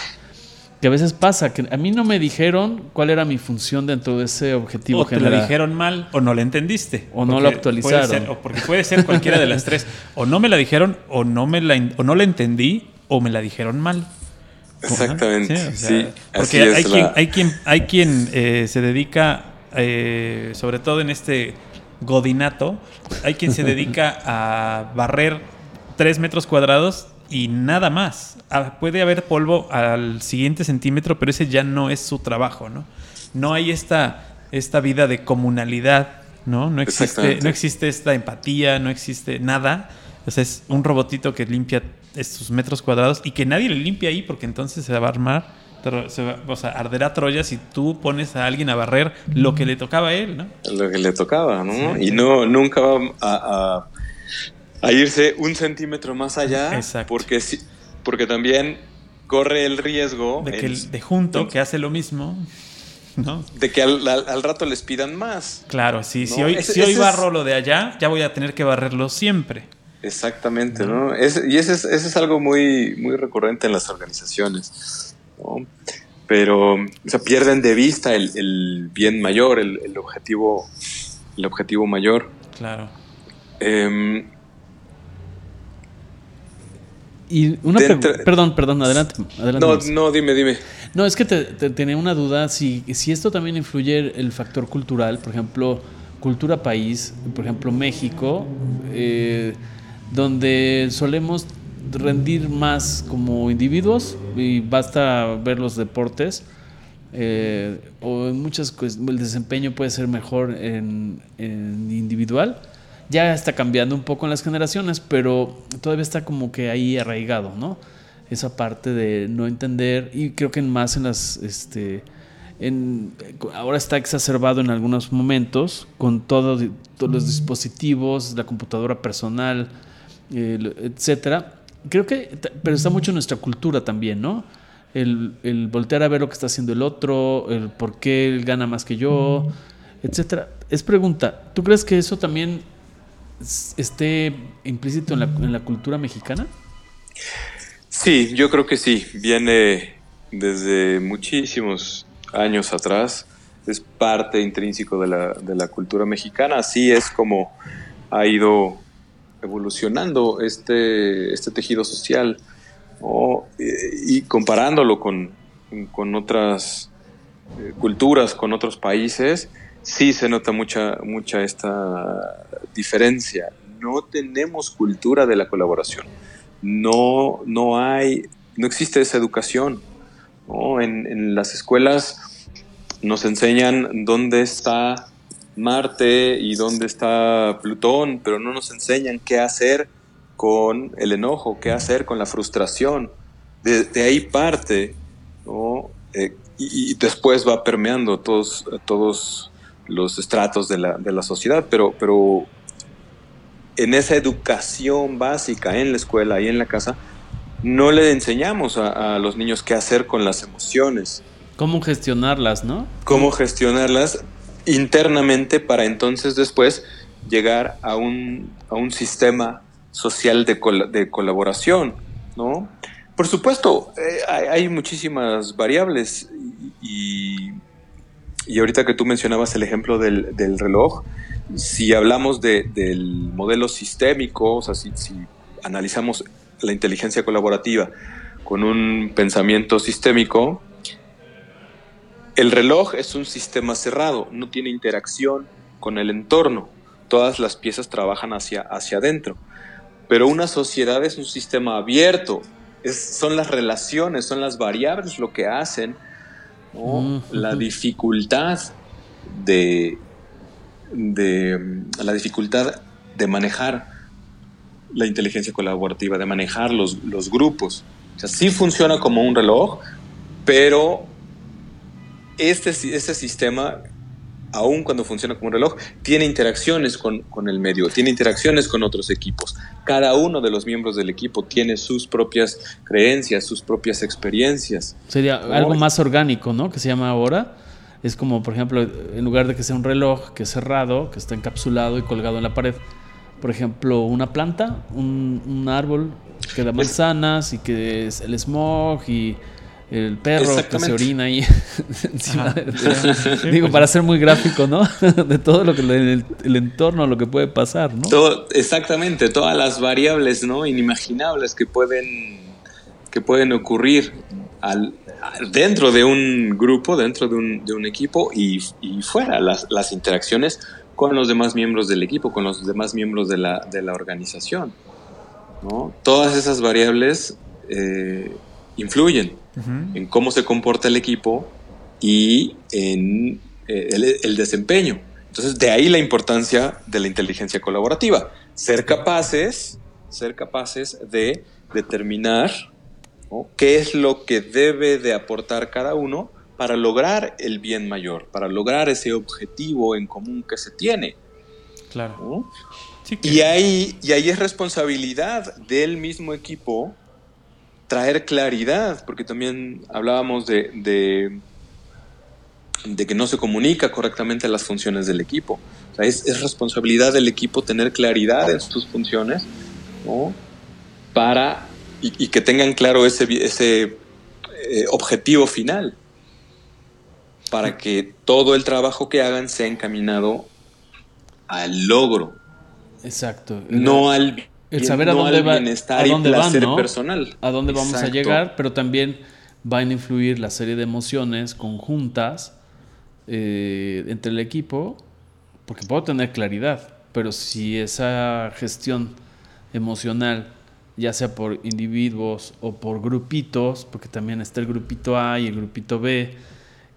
Que a veces pasa, que a mí no me dijeron cuál era mi función dentro de ese objetivo o te la dijeron mal o no la entendiste. O no la actualizaron. o porque puede ser cualquiera de las tres. O no me la dijeron o no, me la, o no la entendí o me la dijeron mal. Exactamente, sí. porque hay, quien, hay quien, hay quien eh, se dedica, eh, sobre todo en este godinato, hay quien se dedica a barrer tres metros cuadrados y nada más. Ah, puede haber polvo al siguiente centímetro, pero ese ya no es su trabajo, ¿no? No hay esta, esta vida de comunalidad, ¿no? No existe, no existe esta empatía, no existe nada. O sea, es un robotito que limpia estos metros cuadrados y que nadie le limpie ahí porque entonces se va a armar, o sea, arderá Troya si tú pones a alguien a barrer lo que le tocaba a él, ¿no? Lo que le tocaba, ¿no? y no, nunca va a, a, irse un centímetro más allá porque, porque también corre el riesgo de que el, de junto que hace lo mismo ¿No? De que al, al, rato les pidan más. Claro, sí. Si hoy, si hoy barro lo de allá, ya voy a tener que barrerlo siempre. Exactamente, ¿no? y ese es, ese es algo muy, muy recurrente en las organizaciones, ¿no? Pero, o sea, pierden de vista el, bien mayor, el, objetivo, el objetivo mayor. Claro. Em, y una perdón, perdón, adelante. no, no, dime, dime. No, es que te, tenía una duda, si, si esto también influye el factor cultural, por ejemplo, cultura país, por ejemplo, México, eh, donde solemos rendir más como individuos y basta ver los deportes. Eh, o en muchas el desempeño puede ser mejor en, individual. Ya está cambiando un poco en las generaciones, pero todavía está como que ahí arraigado, ¿no? Esa parte de no entender y creo que más en las, este, en, ahora está exacerbado en algunos momentos con todos los dispositivos, la computadora personal, etcétera. Creo que, pero está mucho en nuestra cultura también, ¿no? El, el, voltear a ver lo que está haciendo el otro, el por qué él gana más que yo, etcétera. Es pregunta, ¿tú crees que eso también esté implícito en la, cultura mexicana? Sí, yo creo que sí. Viene desde muchísimos años atrás. Es parte intrínseco de la, de la cultura mexicana. Así es como ha ido evolucionando este, este tejido social y, comparándolo con, con otras eh, culturas, con otros países, sí se nota mucha, mucha esta diferencia. No tenemos cultura de la colaboración. No, no hay, no existe esa educación. En, las escuelas nos enseñan dónde está Marte y dónde está Plutón, pero no nos enseñan qué hacer con el enojo, qué hacer con la frustración. De, ahí parte. Eh, y, después va permeando todos, todos los estratos de la, de la sociedad, pero, pero en esa educación básica en la escuela y en la casa, no le enseñamos a, a, los niños qué hacer con las emociones. Cómo gestionarlas, ¿no? Cómo gestionarlas internamente para entonces después llegar a un, a un sistema social de, col de, colaboración, ¿no? Por supuesto, eh, hay, hay, muchísimas variables y, y, ahorita que tú mencionabas el ejemplo del, del reloj, si hablamos de, del modelo sistémico, o sea, si, analizamos la inteligencia colaborativa con un pensamiento sistémico, el reloj es un sistema cerrado, no tiene interacción con el entorno. Todas las piezas trabajan hacia, hacia adentro. Pero una sociedad es un sistema abierto. Son las relaciones, son las variables lo que hacen ¿no? la dificultad de, de la dificultad de manejar la inteligencia colaborativa, de manejar los, los grupos. O sea, sí funciona como un reloj, pero este, este sistema, aun cuando funciona como un reloj, tiene interacciones con, con, el medio, tiene interacciones con otros equipos. Cada uno de los miembros del equipo tiene sus propias creencias, sus propias experiencias. Sería algo más orgánico, ¿no? Que se llama ahora. Es como, por ejemplo, en lugar de que sea un reloj que es cerrado, que está encapsulado y colgado en la pared, por ejemplo, una planta, un, un árbol que da manzanas y que es el smog y el perro que se orina ahí encima de, de, digo para ser muy gráfico no de todo lo que el, el, entorno lo que puede pasar no todo, exactamente todas las variables no inimaginables que pueden que pueden ocurrir al, dentro de un grupo dentro de un, de un equipo y, y fuera las, las, interacciones con los demás miembros del equipo con los demás miembros de la, de la organización no todas esas variables eh, influyen uh -huh. en cómo se comporta el equipo y en eh, el, el, desempeño. Entonces, de ahí la importancia de la inteligencia colaborativa. Ser capaces, ser capaces de determinar ¿no? qué es lo que debe de aportar cada uno para lograr el bien mayor, para lograr ese objetivo en común que se tiene. Claro. ¿no? Sí, que... y, ahí, y ahí es responsabilidad del mismo equipo traer claridad, porque también hablábamos de, de, de, que no se comunica correctamente las funciones del equipo. O sea, es, es, responsabilidad del equipo tener claridad en sus funciones, ¿no? Para, y, y que tengan claro ese, ese eh, objetivo final, para que todo el trabajo que hagan sea encaminado al logro. Exacto. No al el saber no a dónde, va, a dónde van, ¿no? personal. A dónde vamos a llegar, pero también van a influir la serie de emociones conjuntas eh, entre el equipo, porque puedo tener claridad, pero si esa gestión emocional, ya sea por individuos o por grupitos, porque también está el grupito A y el grupito B,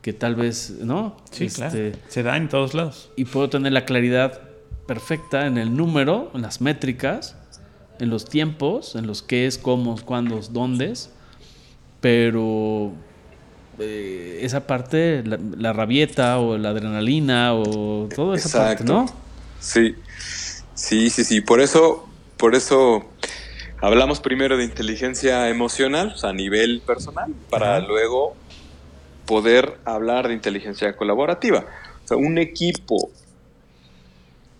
que tal vez, ¿no? Sí, este, claro. Se da en todos lados. Y puedo tener la claridad perfecta en el número, en las métricas, en los tiempos, en los qué es, cómo, cuándo, dónde, pero eh, esa parte, la, la, rabieta o la adrenalina o toda esa Exacto. parte, ¿no? Sí, sí, sí, sí. Por eso, por eso hablamos primero de inteligencia emocional, o sea, a nivel personal, para Ajá. luego poder hablar de inteligencia colaborativa. O sea, un equipo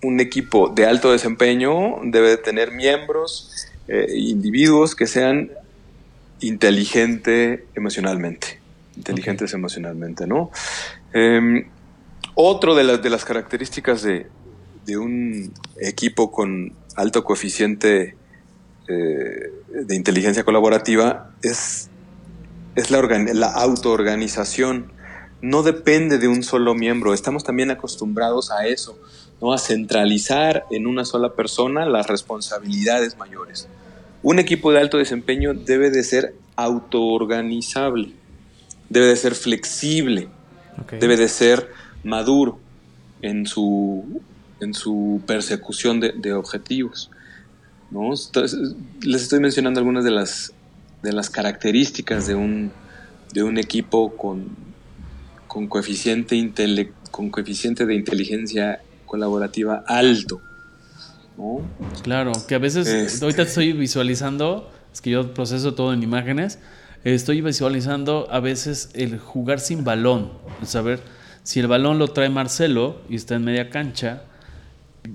un equipo de alto desempeño debe tener miembros, eh, individuos que sean inteligentes emocionalmente, inteligentes okay. emocionalmente, ¿no? Eh, otro de, la, de, las características de, de, un equipo con alto coeficiente eh, de inteligencia colaborativa es, es la, la autoorganización. No depende de un solo miembro, estamos también acostumbrados a eso ¿no? a centralizar en una sola persona las responsabilidades mayores. Un equipo de alto desempeño debe de ser autoorganizable, debe de ser flexible, okay. debe de ser maduro en su, en su persecución de, de objetivos. ¿no? Entonces, les estoy mencionando algunas de las, de las características de un, de un equipo con, con coeficiente con coeficiente de inteligencia colaborativa alto. Claro, que a veces, Este. ahorita estoy visualizando, es que yo proceso todo en imágenes, estoy visualizando a veces el jugar sin balón, el saber si el balón lo trae Marcelo y está en media cancha,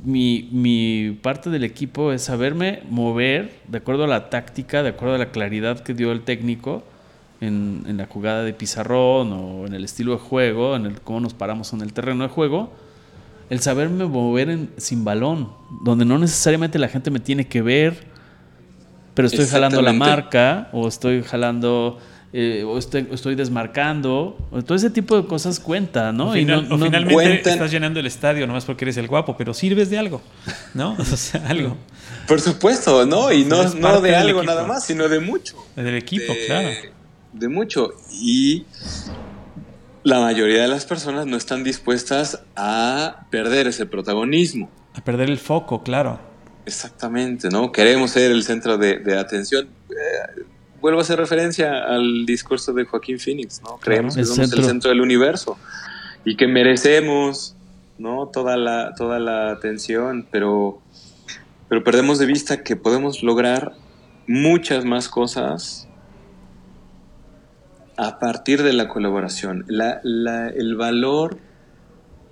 mi, mi parte del equipo es saberme mover de acuerdo a la táctica, de acuerdo a la claridad que dio el técnico en, en la jugada de pizarrón o en el estilo de juego, en el cómo nos paramos en el terreno de juego el saberme mover en- sin balón, donde no necesariamente la gente me tiene que ver, pero estoy jalando la marca o estoy jalando eh, o estoy, estoy desmarcando, todo ese tipo de cosas cuenta, ¿no? O, Y no- o no- finalmente cuentan- estás llenando el estadio nomás porque eres el guapo, pero sirves de algo, ¿no? O sea, algo. Por supuesto, ¿no? Y no, no de algo equipo. nada más, sino de mucho. Del equipo, de, claro. de mucho. Y la mayoría de las personas no están dispuestas a perder ese protagonismo. A perder el foco, claro. Exactamente, ¿no? Queremos ser el centro de, de atención. Eh, vuelvo a hacer referencia al discurso de Joaquín Phoenix, ¿no? Creemos que somos centro. el centro del universo y que merecemos, ¿no? Toda la, toda la atención, pero, pero perdemos de vista que podemos lograr muchas más cosas a partir de la colaboración. La- la- el valor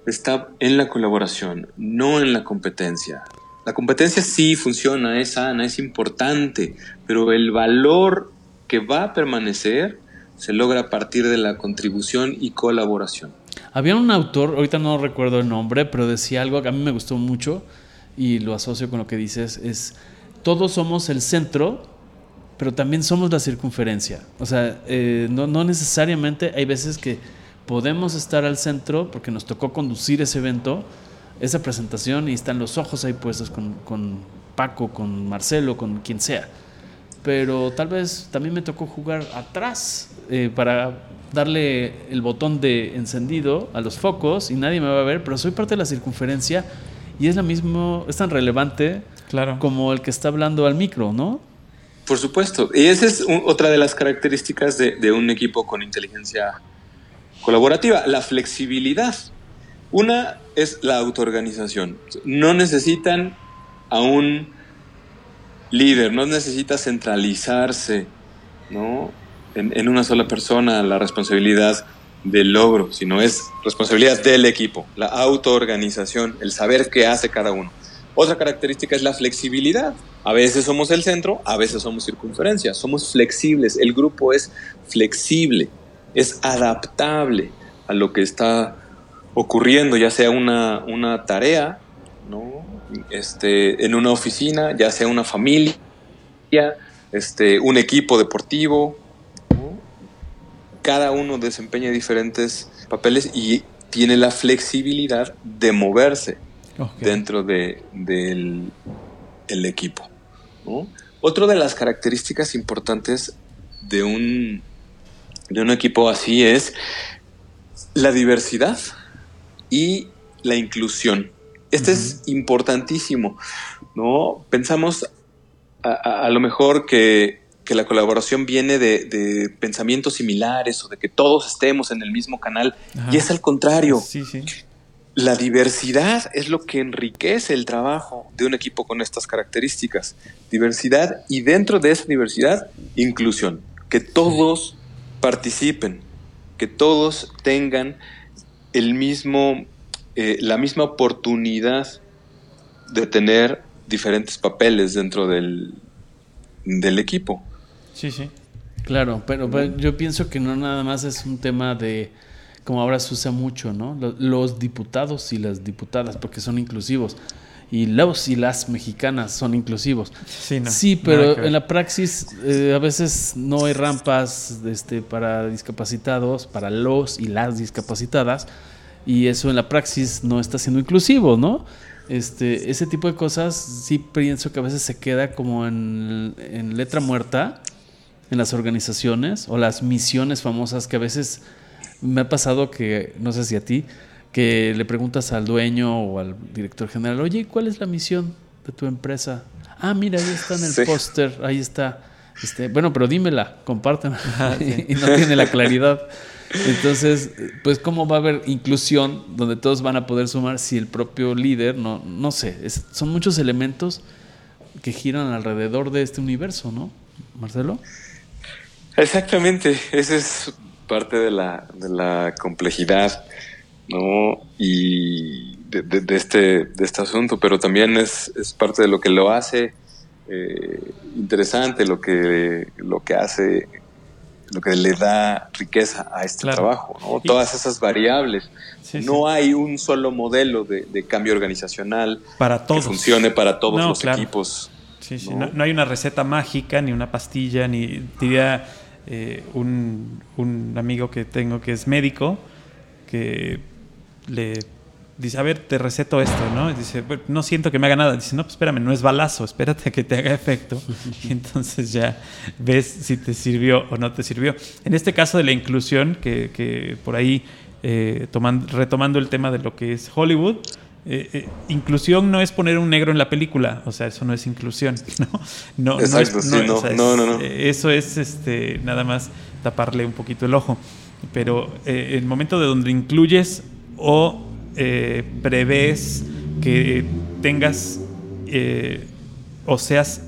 está en la colaboración, no en la competencia. La competencia sí funciona, es sana, es importante, pero el valor que va a permanecer se logra a partir de la contribución y colaboración. Había un autor, ahorita no recuerdo el nombre, pero decía algo que a mí me gustó mucho y lo asocio con lo que dices, es todos somos el centro, pero también somos la circunferencia. O sea, eh, no, no necesariamente hay veces que podemos estar al centro porque nos tocó conducir ese evento, esa presentación y están los ojos ahí puestos con, con Paco, con Marcelo, con quien sea pero tal vez también me tocó jugar atrás eh, para darle el botón de encendido a los focos y nadie me va a ver, pero soy parte de la circunferencia y es la mismo, es tan relevante Claro. como el que está hablando al micro, ¿no? Por supuesto. Y esa es un- otra de las características de, un equipo con inteligencia colaborativa, la flexibilidad. Una es la autoorganización. No necesitan a un líder, no necesita centralizarse ¿no? en, en una sola persona la responsabilidad del logro, sino es responsabilidad del equipo, la autoorganización, el saber qué hace cada uno. Otra característica es la flexibilidad. A veces somos el centro, a veces somos circunferencia. Somos flexibles. El grupo es flexible, es adaptable a lo que está ocurriendo, ya sea una, una tarea, ¿no? este, en una oficina, ya sea una familia, este, un equipo deportivo. Cada uno desempeña diferentes papeles y tiene la flexibilidad de moverse Dentro de, del el equipo. ¿no? Otra de las características importantes de un, de un equipo así es la diversidad y la inclusión. Este es importantísimo, ¿no? Pensamos a, a- a lo mejor que, que la colaboración viene de, de pensamientos similares o de que todos estemos en el mismo canal Ajá. y es al contrario. Sí, sí. La diversidad es lo que enriquece el trabajo de un equipo con estas características. Diversidad y dentro de esa diversidad, inclusión. Que todos participen, que todos tengan el mismo, eh, la misma oportunidad de tener diferentes papeles dentro del, del equipo. Sí, sí. Claro, pero, pero yo pienso que no nada más es un tema de, como ahora se usa mucho, ¿no? Lo- Los diputados y las diputadas, porque son inclusivos. Y los y las mexicanas son inclusivos. Sí, no, sí, pero en la praxis eh, a veces no hay rampas este, para discapacitados, para los y las discapacitadas, y eso en la praxis no está siendo inclusivo, ¿no? Este, ese tipo de cosas sí pienso que a veces se queda como en, en letra muerta en las organizaciones o las misiones famosas que a veces me ha pasado que, no sé si a ti, que le preguntas al dueño o al director general, oye, ¿cuál es la misión de tu empresa? Ah, mira, ahí está en el Sí. póster, ahí está. Este, bueno, pero dímela, compártela. y no tiene la claridad. Entonces, pues cómo va a haber inclusión donde todos van a poder sumar si el propio líder, no, no sé, son muchos elementos que giran alrededor de este universo, ¿no? Marcelo. Exactamente, esa es parte de la, de la complejidad, ¿no? Y de, este, de este asunto, pero también es, es parte de lo que lo hace eh, interesante, lo que, lo que hace lo que le da riqueza a este trabajo, ¿no? Todas esas variables. no hay un solo modelo de, cambio organizacional para todos. que funcione para todos los equipos. ¿no? ¿no? hay una receta mágica, ni una pastilla, ni diría eh, un, un amigo que tengo que es médico, que le dice, a ver, te receto esto, ¿no? Dice, no siento que me haga nada. Dice, no, pues espérame, no es balazo, espérate a que te haga efecto. Y entonces ya ves si te sirvió o no te sirvió. En este caso de la inclusión, que, que por ahí, eh, tomando, retomando el tema de lo que es Hollywood, eh, eh, inclusión no es poner un negro en la película, o sea, eso no es inclusión, ¿no? No, Exacto, no, no, no, no, no, Eso es este, nada más taparle un poquito el ojo. Pero el momento de donde incluyes o eh, prevés que tengas eh, o seas,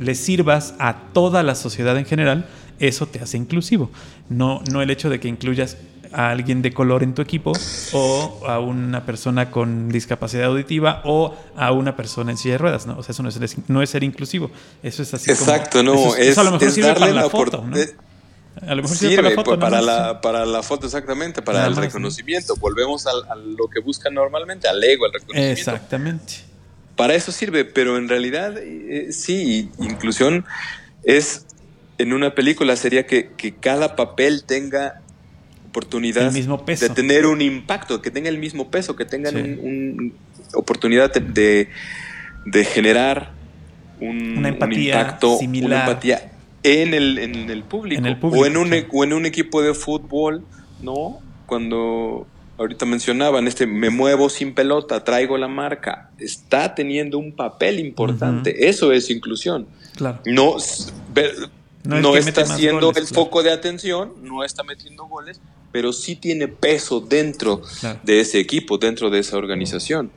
le sirvas a toda la sociedad en general, eso te hace inclusivo. No, no el hecho de que incluyas a alguien de color en tu equipo o a una persona con discapacidad auditiva o a una persona en silla de ruedas, ¿no? O sea, eso no es, no es ser inclusivo. Eso es así Exacto, no. Eso, a lo mejor sirve para la, foto, ¿no? A lo mejor sirve para la foto, para, la, para la foto exactamente, para el reconocimiento. Volvemos a, lo que buscan normalmente, al ego, al reconocimiento. Exactamente. Para eso sirve, pero en realidad eh, sí, inclusión es en una película sería que, cada papel tenga oportunidad de tener un impacto, que tenga el mismo peso, que tengan una oportunidad de, de generar un, una empatía impacto, similar. una empatía en el, en el público. o, en un, e, en un equipo de fútbol, ¿no? Cuando ahorita mencionaban, este, me muevo sin pelota, traigo la marca, está teniendo un papel importante. Eso es inclusión. Claro. No, no, está siendo el foco de atención, no está metiendo goles, pero sí tiene peso dentro de ese equipo, dentro de esa organización.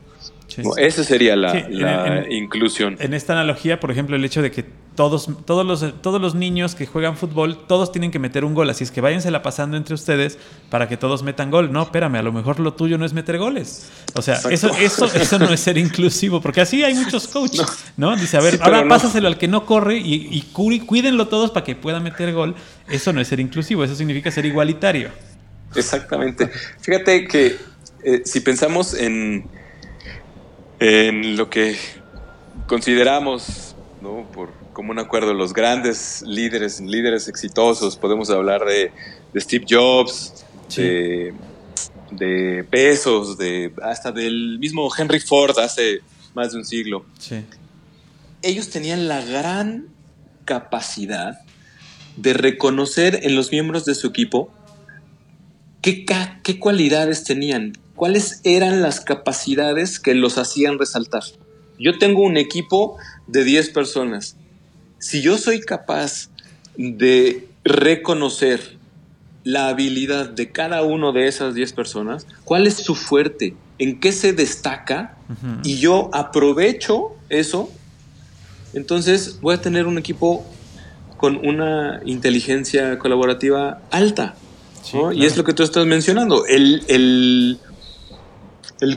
esa sería la, inclusión. En esta analogía, por ejemplo, el hecho de que todos, todos, los, todos los niños que juegan fútbol, todos tienen que meter un gol. Así es que váyansela pasando entre ustedes para que todos metan gol. No, espérame, a lo mejor lo tuyo no es meter goles. O sea, eso, eso, eso no es ser inclusivo, porque así hay muchos coaches, ¿no? Dice, a ver, ahora pásaselo al que no corre y, y cuídenlo todos para que pueda meter gol. Eso no es ser inclusivo, eso significa ser igualitario. Exactamente. Fíjate que eh, si pensamos en, en lo que consideramos, ¿no? Por como un acuerdo los grandes líderes, líderes exitosos. Podemos hablar de, Steve Jobs, de, de Pesos, de, hasta del mismo Henry Ford hace más de un siglo. Ellos tenían la gran capacidad de reconocer en los miembros de su equipo qué, qué cualidades tenían, cuáles eran las capacidades que los hacían resaltar. Yo tengo un equipo de 10 personas si yo soy capaz de reconocer la habilidad de cada uno de esas 10 personas, cuál es su fuerte, en qué se destaca, y yo aprovecho eso, entonces voy a tener un equipo con una inteligencia colaborativa alta. Y es lo que tú estás mencionando. El, el,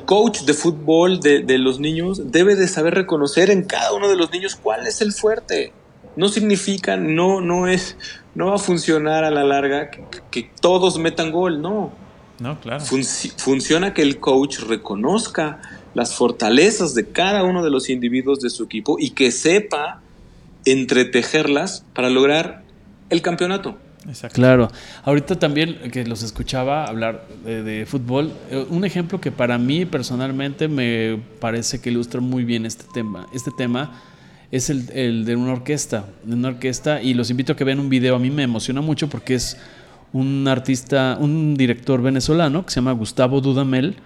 coach de fútbol de, de, los niños debe de saber reconocer en cada uno de los niños cuál es el fuerte no significa, no, no es, no va a funcionar a la larga que, todos metan gol, no. No, claro. funciona que el coach reconozca las fortalezas de cada uno de los individuos de su equipo y que sepa entretejerlas para lograr el campeonato. Exacto. Claro. Ahorita también que los escuchaba hablar de, de, fútbol, eh, un ejemplo que para mí personalmente me parece que ilustra muy bien este tema, este tema es el, de una orquesta, de una orquesta, y los invito a que vean un video. A mí me emociona mucho porque es un artista, un director venezolano que se llama Gustavo Dudamel,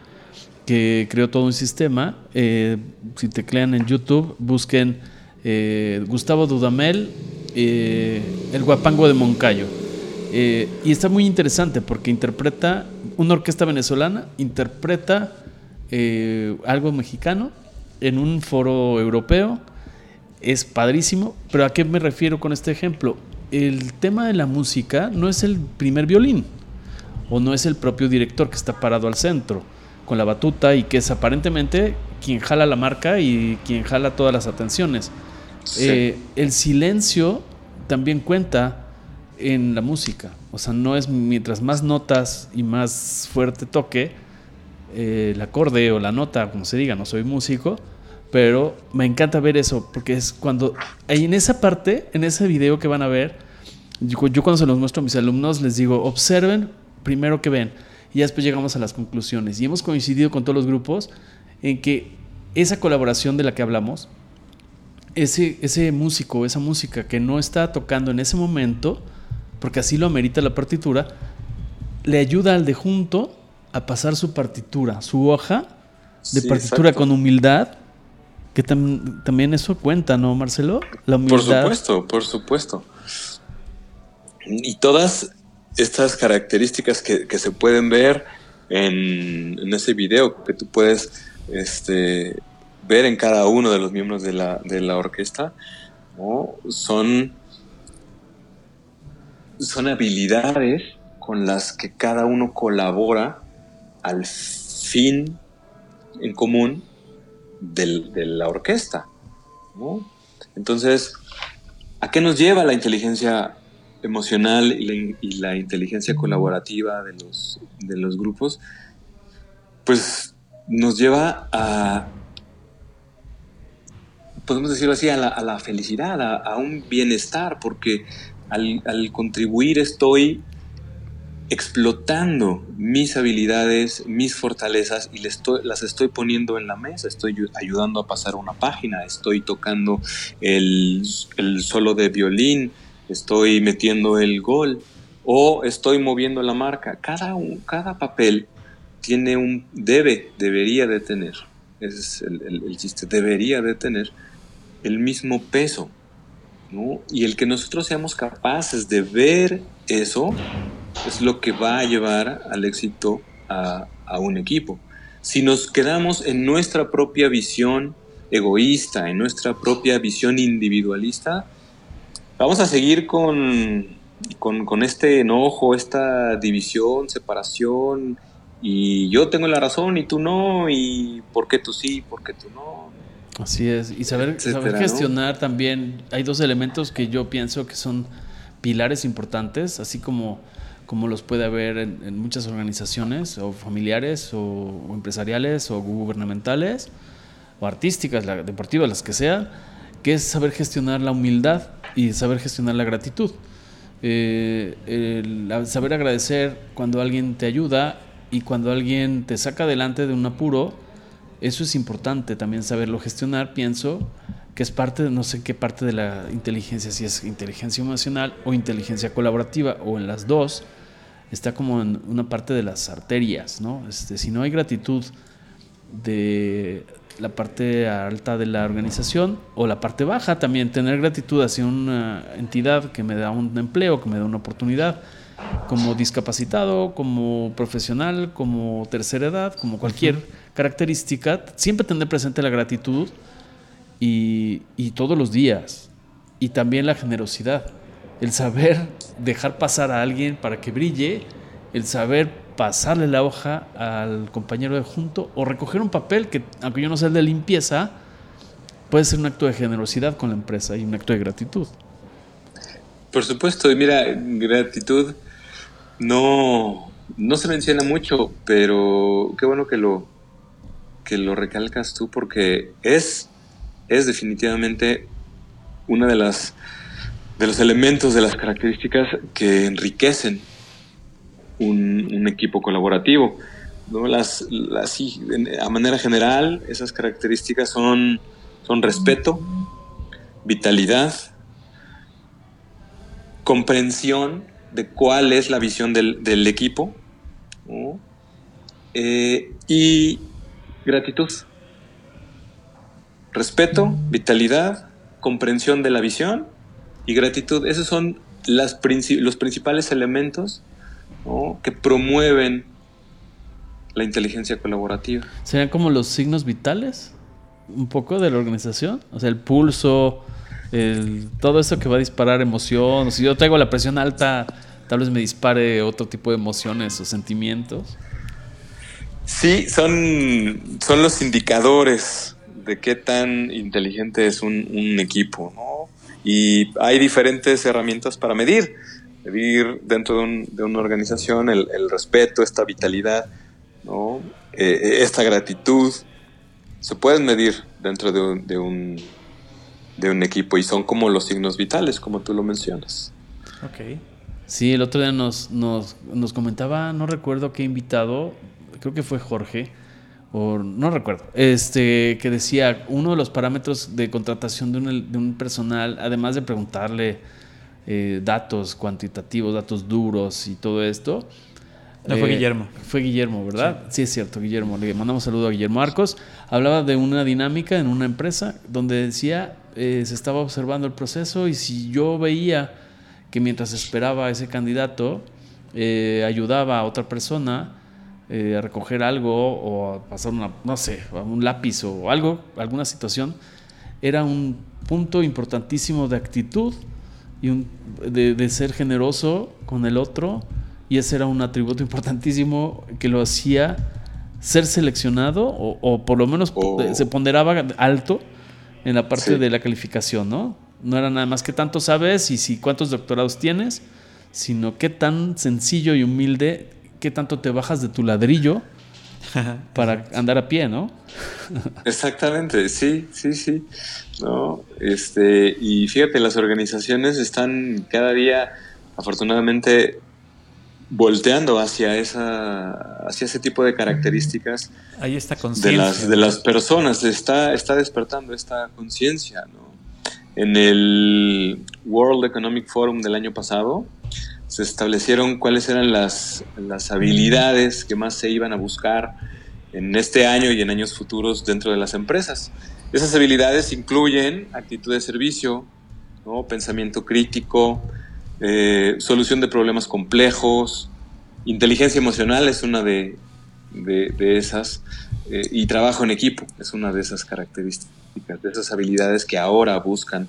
que creó todo un sistema. Eh, si teclean en YouTube, busquen eh, Gustavo Dudamel, eh, el guapango de Moncayo. Eh, y está muy interesante porque interpreta, una orquesta venezolana interpreta algo mexicano en un foro europeo. Es padrísimo, pero ¿a qué me refiero con este ejemplo? El tema de la música no es el primer violín o no es el propio director que está parado al centro con la batuta y que es aparentemente quien jala la marca y quien jala todas las atenciones. Eh, el silencio también cuenta en la música. O sea, no es mientras más notas y más fuerte toque eh, el acorde o la nota, como se diga, no soy músico, pero me encanta ver eso, porque es cuando, en esa parte, en ese video que van a ver, yo, yo cuando se los muestro a mis alumnos les digo, observen primero que ven, y después llegamos a las conclusiones. Y hemos coincidido con todos los grupos en que esa colaboración de la que hablamos, ese, ese músico, esa música que no está tocando en ese momento, porque así lo amerita la partitura, le ayuda al de junto a pasar su partitura, su hoja de partitura con humildad, que también eso cuenta, ¿no, Marcelo? La humildad. Por supuesto, por supuesto. Y todas estas características que, se pueden ver en, en, ese video que tú puedes este, ver en cada uno de los miembros de la, de la orquesta, son, son habilidades con las que cada uno colabora al fin en común de la orquesta. Entonces, ¿a qué nos lleva la inteligencia emocional y la, inteligencia colaborativa de los, de los grupos? Pues nos lleva a, podemos decirlo así, a la, felicidad, a, un bienestar, porque al, contribuir estoy explotando mis habilidades, mis fortalezas y las estoy poniendo en la mesa, estoy ayudando a pasar una página, estoy tocando el, solo de violín, estoy metiendo el gol o estoy moviendo la marca. Cada, cada papel tiene un, debe, debería de tener, ese es el, chiste, debería de tener el mismo peso. ¿no? Y el que nosotros seamos capaces de ver eso es lo que va a llevar al éxito a, a un equipo. Si nos quedamos en nuestra propia visión egoísta, en nuestra propia visión individualista, vamos a seguir con, con, con, este enojo, esta división, separación, y yo tengo la razón y tú no, y por qué tú sí, por qué tú no. Así es, y saber, saber gestionar también, hay dos elementos que yo pienso que son pilares importantes, así como, como los puede haber en, muchas organizaciones, o familiares, o, empresariales, o gubernamentales, o artísticas, deportivas, las que sean, que es saber gestionar la humildad y saber gestionar la gratitud. Eh, el saber agradecer cuando alguien te ayuda y cuando alguien te saca adelante de un apuro, eso es importante también saberlo gestionar, pienso que es parte, de, no sé qué parte de la inteligencia, si es inteligencia emocional o inteligencia colaborativa o en las dos, está como en una parte de las arterias, ¿no? Este, si no hay gratitud de la parte alta de la organización o la parte baja también, tener gratitud hacia una entidad que me da un empleo, que me da una oportunidad, como discapacitado, como profesional, como tercera edad, como cualquier característica, siempre tener presente la gratitud y, todos los días. Y también la generosidad. El saber dejar pasar a alguien para que brille, el saber pasarle la hoja al compañero de junto o recoger un papel que, aunque yo no sea el de limpieza, puede ser un acto de generosidad con la empresa y un acto de gratitud. Por supuesto, y mira, gratitud no, no se menciona mucho, pero qué bueno que lo, que lo recalcas tú porque es, es definitivamente una de las de los elementos, de las características que enriquecen un, equipo colaborativo. ¿no? Las, a manera general, esas características son, son respeto, vitalidad, comprensión de cuál es la visión del, equipo eh, y gratitud. Respeto, vitalidad, comprensión de la visión y gratitud. Esos son las los principales elementos que promueven la inteligencia colaborativa. ¿Serían como los signos vitales? Un poco de la organización. O sea, el pulso, todo eso que va a disparar emoción. Si yo traigo la presión alta, tal vez me dispare otro tipo de emociones o sentimientos. Sí, son, son los indicadores de qué tan inteligente es un, equipo, Y hay diferentes herramientas para medir. Medir dentro de, una organización el, respeto, esta vitalidad, ¿no? Eh, esta gratitud. Se pueden medir dentro de un, de un, equipo y son como los signos vitales, como tú lo mencionas. Ok. Sí, el otro día nos, nos, nos comentaba, no recuerdo qué invitado, creo que fue Jorge, o no recuerdo, este, que decía, uno de los parámetros de contratación de un, de un personal, además de preguntarle eh, datos cuantitativos, datos duros y todo esto. No, fue eh, Guillermo. Fue Guillermo, ¿verdad? Sí. es cierto, Guillermo. Le mandamos saludo a Guillermo Arcos. Hablaba de una dinámica en una empresa donde decía, eh, se estaba observando el proceso y si yo veía que mientras esperaba a ese candidato, ayudaba a otra persona, a recoger algo o a pasar una, no sé, un lápiz o algo, alguna situación, era un punto importantísimo de actitud y un, de, ser generoso con el otro y ese era un atributo importantísimo que lo hacía ser seleccionado o, por lo menos se ponderaba alto en la parte de la calificación, ¿no? No era nada más que tanto sabes y si cuántos doctorados tienes, sino qué tan sencillo y humilde, qué tanto te bajas de tu ladrillo para andar a pie, ¿no? Exactamente, sí, sí, sí. ¿no? Este, y fíjate, las organizaciones están cada día, afortunadamente, volteando hacia esa hacia ese tipo de características Ahí está de las de las personas está está despertando esta conciencia ¿no? en el World Economic Forum del año pasado se establecieron cuáles eran las, las habilidades que más se iban a buscar en este año y en años futuros dentro de las empresas. Esas habilidades incluyen actitud de servicio, pensamiento crítico, eh, solución de problemas complejos, inteligencia emocional es una de, esas, eh, y trabajo en equipo es una de esas características, de esas habilidades que ahora buscan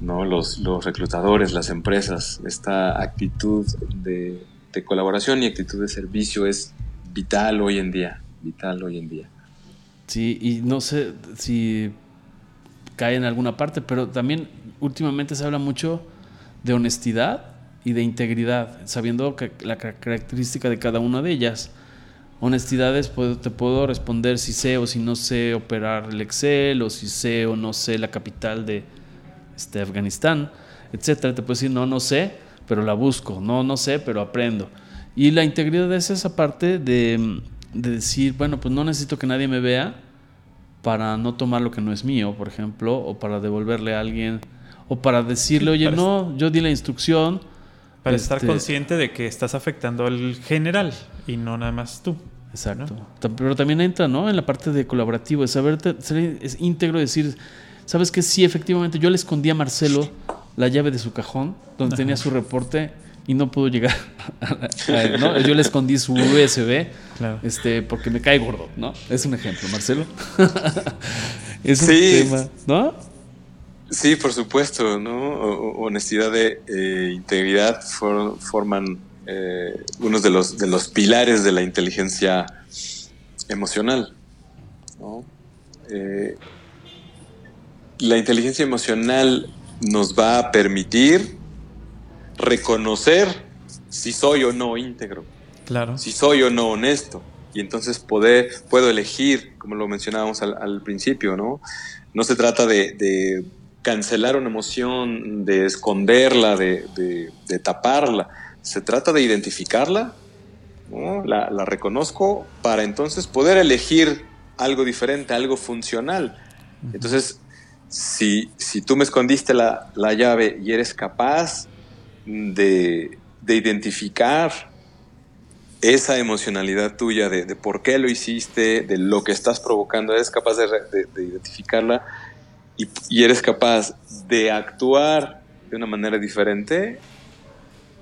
¿no? los, los reclutadores, las empresas. Esta actitud de, de colaboración y actitud de servicio es vital hoy en día, vital hoy en día. Sí, y no sé si cae en alguna parte, pero también últimamente se habla mucho de honestidad y de integridad, sabiendo que la característica de cada una de ellas. Honestidad es, te puedo responder si sé o si no sé operar el Excel, o si sé o no sé la capital de este, Afganistán, etcétera. Te puedo decir, no, no sé, pero la busco, no, no sé, pero aprendo. Y la integridad es esa parte de de decir, bueno, pues no necesito que nadie me vea para no tomar lo que no es mío, por ejemplo, o para devolverle a alguien, o para decirle, oye, no, yo di la instrucción. Para estar este consciente de que estás afectando al general y no nada más tú. Exacto. Pero también entra, ¿no? En la parte de colaborativo, es saber, ser es íntegro, decir, ¿sabes que Sí, efectivamente, yo le escondí a Marcelo la llave de su cajón, donde tenía su reporte y no pudo llegar ¿no? Yo le escondí su USB este, porque me cae gordo, ¿no? Es un ejemplo, Marcelo. es un sí. tema, ¿no? Sí, por supuesto, ¿no? honestidad eh, integridad forman eh, unos de los, de los pilares de la inteligencia emocional. ¿no? Eh, la inteligencia emocional nos va a permitir reconocer si soy o no íntegro. Claro. Si soy o no honesto. Y entonces poder, puedo elegir, como lo mencionábamos al, principio, ¿no? No se trata de, cancelar una emoción, de esconderla, de, taparla. Se trata de identificarla, la, reconozco para entonces poder elegir algo diferente, algo funcional. Entonces, si, si tú me escondiste la, la llave y eres capaz de, identificar esa emocionalidad tuya de, por qué lo hiciste, de lo que estás provocando, eres capaz de, identificarla y, eres capaz de actuar de una manera diferente,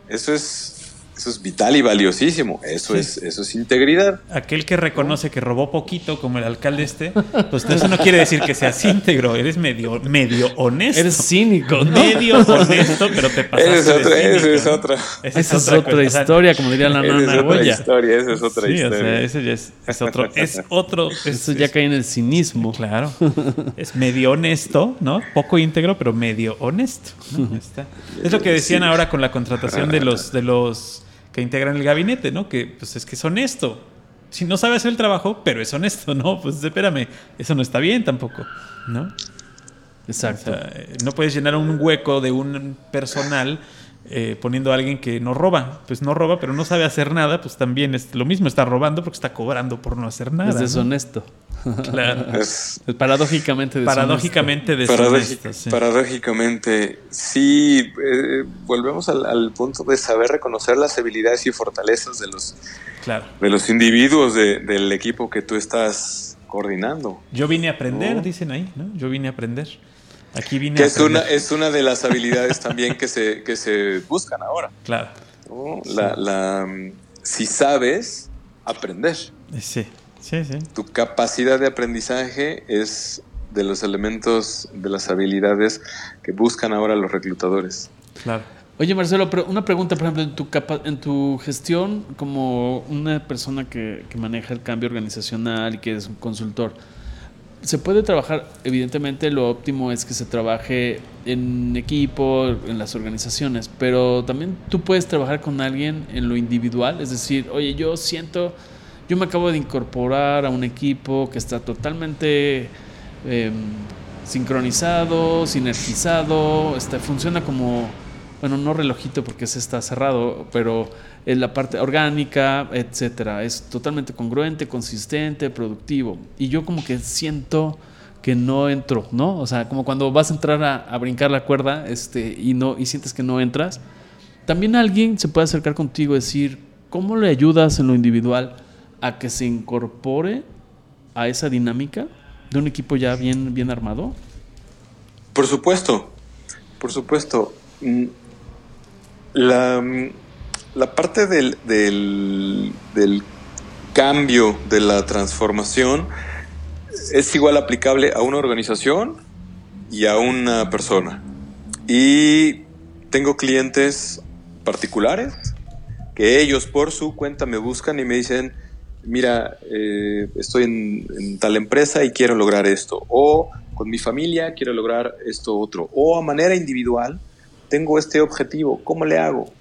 Eso es eso es vital y valiosísimo. Eso, es, eso es integridad. Aquel que reconoce que robó poquito, como el alcalde este, pues eso no quiere decir que seas íntegro. Eres medio, medio honesto. Eres cínico, ¿no? Medio honesto, pero te pasaste Esa es, de otra, cínico, esa es ¿no? otra. Esa Esa es otra cosa. historia, como diría la nana Goya. historia. Esa es otra Sí, o historia. sea, ese ya es, es otro. Es otro. es- Eso ya es- cae en el cinismo. Claro. Es medio honesto, ¿no? Poco íntegro, pero medio honesto. está. Es lo que decían ahora con la contratación de los, de los que integran el gabinete, ¿no? Que pues es que es honesto. Si no sabe hacer el trabajo, pero es honesto, ¿no? Pues espérame, eso no está bien tampoco, ¿no? O Exacto. sea, eh, no puedes llenar un hueco de un personal eh, poniendo a alguien que no roba. Pues no roba, pero no sabe hacer nada, pues también es lo mismo, está robando porque está cobrando por no hacer nada. es ¿no? deshonesto. Claro. Es Es paradójicamente deshonesto. Paradójicamente paradójica- deshonesto. sí. paradójicamente. Sí, eh, volvemos al, al punto de saber reconocer las habilidades y fortalezas de los, Claro. de los individuos de- del equipo que tú estás coordinando. Yo vine a aprender, No. dicen ahí, ¿no? Yo vine a aprender. Aquí vine Que a es una, es una de las habilidades también que se, que se buscan ahora. Claro. ¿no? La, la, mm, si sabes aprender, Eh, Sí, sí, sí. tu capacidad de aprendizaje es de los elementos de las habilidades que buscan ahora los reclutadores. Claro. Oye, Marcelo, pero una pregunta, por ejemplo, en tu, capa- en tu gestión como una persona que, que maneja el cambio organizacional y que es un consultor, se puede trabajar, evidentemente lo óptimo es que se trabaje en equipo, en las organizaciones, pero también tú puedes trabajar con alguien en lo individual, es decir, oye, yo siento, yo me acabo de incorporar a un equipo que está totalmente eh, sincronizado, sinergizado, está, funciona como, bueno, no relojito porque ese está cerrado, pero en la parte orgánica, etcétera, es totalmente congruente, consistente, productivo. Y yo como que siento que no entro, ¿no? O sea, como cuando vas a entrar a, a brincar la cuerda este, y, no, y sientes que no entras. También alguien se puede acercar contigo y decir, ¿cómo le ayudas en lo individual a que se incorpore a esa dinámica de un equipo ya bien, bien armado? Por supuesto, por supuesto. Mm, La, mm, la parte del, del, cambio, de la transformación, es igual aplicable a una organización y a una persona. Y tengo clientes particulares que ellos por su cuenta me buscan y me dicen, mira, eh, estoy en, en tal empresa y quiero lograr esto. O con mi familia quiero lograr esto otro. O a manera individual, tengo este objetivo, ¿cómo le hago?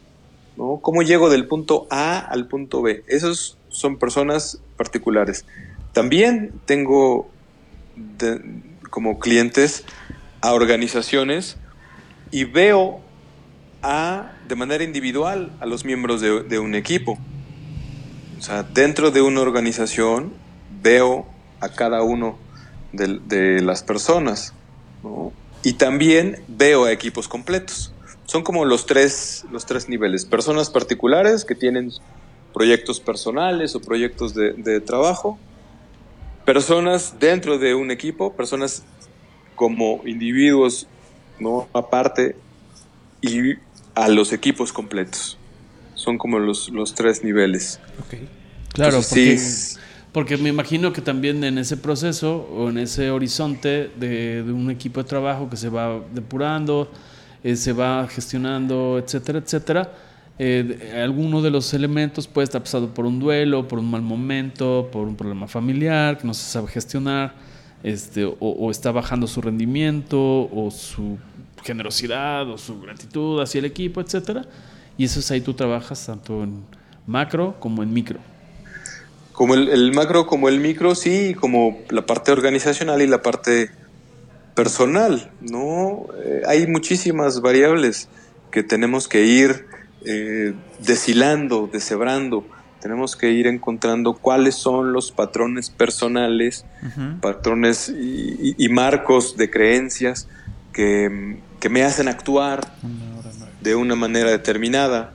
¿No? ¿Cómo llego del punto A al punto B? Esos son personas particulares. También tengo como clientes a organizaciones y veo a, de manera individual a los miembros de, un equipo. O sea, dentro de una organización veo a cada uno de, las personas. Y también veo a equipos completos. Son como los tres, los tres niveles. Personas particulares que tienen proyectos personales o proyectos de, de trabajo. Personas dentro de un equipo, personas como individuos, ¿no? Aparte, y a los equipos completos. Son como los, los tres niveles. Claro, Entonces, porque, sí, porque me imagino que también en ese proceso o en ese horizonte de, de un equipo de trabajo que se va depurando, eh, se va gestionando, etcétera, etcétera, eh, alguno de los elementos puede estar pasado por un duelo, por un mal momento, por un problema familiar que no se sabe gestionar, este, o, está bajando su rendimiento, o su generosidad, o su gratitud hacia el equipo, etcétera. Y eso es ahí tú trabajas tanto en macro como en micro. Como el macro, como el micro, sí, como la parte organizacional y la parte personal, ¿no? Eh, hay muchísimas variables que tenemos que ir eh, deshilando, deshebrando. Tenemos que ir encontrando cuáles son los patrones personales, patrones y, marcos de creencias que, que me hacen actuar de una manera determinada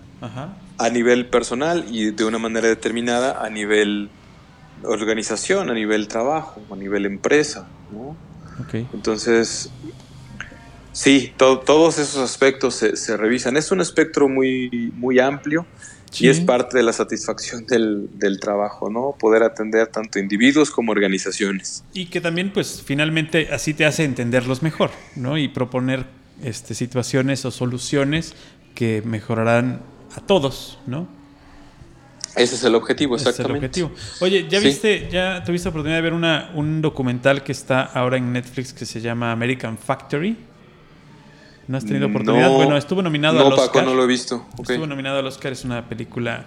a nivel personal y de una manera determinada a nivel organización, a nivel trabajo, a nivel empresa. ¿no? Ok. Entonces, Sí, todos esos aspectos se, revisan. Es un espectro muy, muy amplio y es parte de la satisfacción del, del, trabajo, ¿no? Poder atender tanto individuos como organizaciones. Y que también, pues, finalmente así te hace entenderlos mejor, ¿no? Y proponer este, situaciones o soluciones que mejorarán a todos, ¿no? Ese es el objetivo, exactamente. es el objetivo. Oye, ¿ya viste, ya tuviste oportunidad de ver una, un documental que está ahora en Netflix que se llama American Factory? ¿No has tenido oportunidad? bueno, estuvo nominado al Oscar. no lo he visto. Estuvo nominado al Oscar, es una película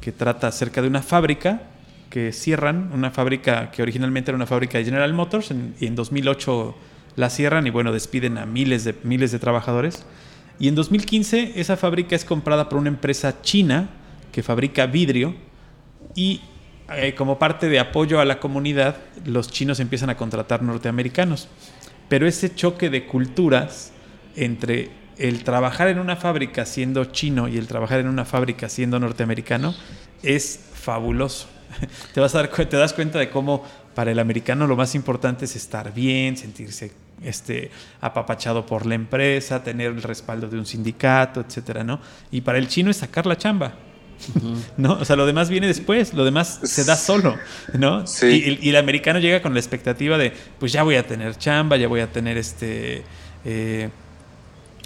que trata acerca de una fábrica que cierran, una fábrica que originalmente era una fábrica de General Motors y en 2008 la cierran y bueno, despiden a miles de, miles de trabajadores. Y en 2015 esa fábrica es comprada por una empresa china que fabrica vidrio y eh, como parte de apoyo a la comunidad, los chinos empiezan a contratar norteamericanos. Pero ese choque de culturas entre el trabajar en una fábrica siendo chino y el trabajar en una fábrica siendo norteamericano es fabuloso. Te, vas a dar, te das cuenta de cómo para el americano lo más importante es estar bien, sentirse este, apapachado por la empresa, tener el respaldo de un sindicato, etcétera, ¿no? Y para el chino es sacar la chamba. ¿No? O sea, lo demás viene después, lo demás se da solo, ¿no? Y, el americano llega con la expectativa de, pues ya voy a tener chamba, ya voy a tener este... Eh,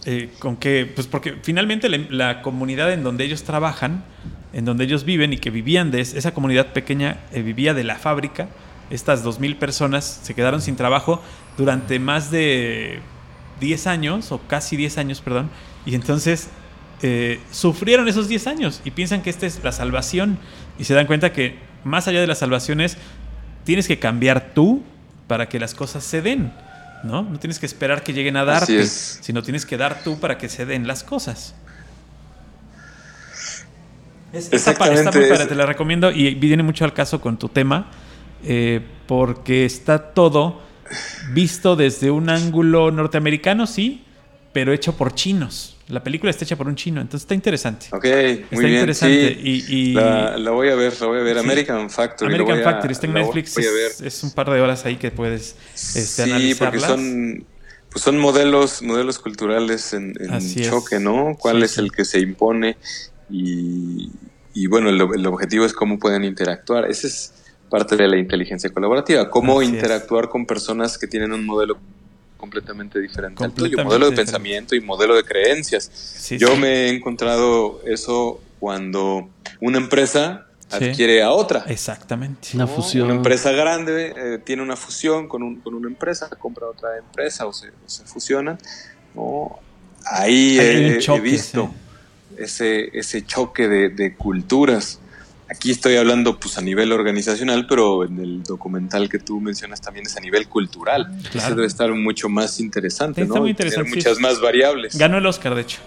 eh, con que, pues porque finalmente la, comunidad en donde ellos trabajan, en donde ellos viven y que vivían de esa comunidad pequeña, eh, vivía de la fábrica, estas 2.000 personas se quedaron sin trabajo durante más de 10 años, o casi 10 años, perdón, y entonces eh, sufrieron esos 10 años y piensan que esta es la salvación y se dan cuenta que más allá de las salvaciones, tienes que cambiar tú para que las cosas se den, ¿no? No tienes que esperar que lleguen a darte, sino tienes que dar tú para que se den las cosas. esta, esta te la recomiendo y viene mucho al caso con tu tema eh, porque está todo visto desde un ángulo norteamericano, sí, pero hecho por chinos. La película está hecha por un chino, entonces está interesante. Ok, muy bien. Interesante. y, la, voy a ver, la voy a ver. American Factory. American Factory está en Netflix. Es, un par de horas ahí que puedes este, sí, porque son, pues son modelos, modelos culturales en, choque, ¿no? ¿Cuál es el que se impone? Y, bueno, el, el objetivo es cómo pueden interactuar. Ese es parte de la inteligencia colaborativa, cómo interactuar con personas que tienen un modelo completamente diferente al tuyo, modelo de pensamiento y modelo de creencias. Yo me he encontrado eso cuando una empresa adquiere a otra. Exactamente. Una fusión. Una empresa grande eh, tiene una fusión con, un, con, una empresa, compra otra empresa o se, se fusionan. Ahí he, visto ese, ese choque de, de culturas Aquí estoy hablando pues a nivel organizacional, pero en el documental que tú mencionas también es a nivel cultural. Claro. debe estar mucho más interesante, ¿no? Muy interesante. muchas más variables. Ganó el Oscar, de hecho.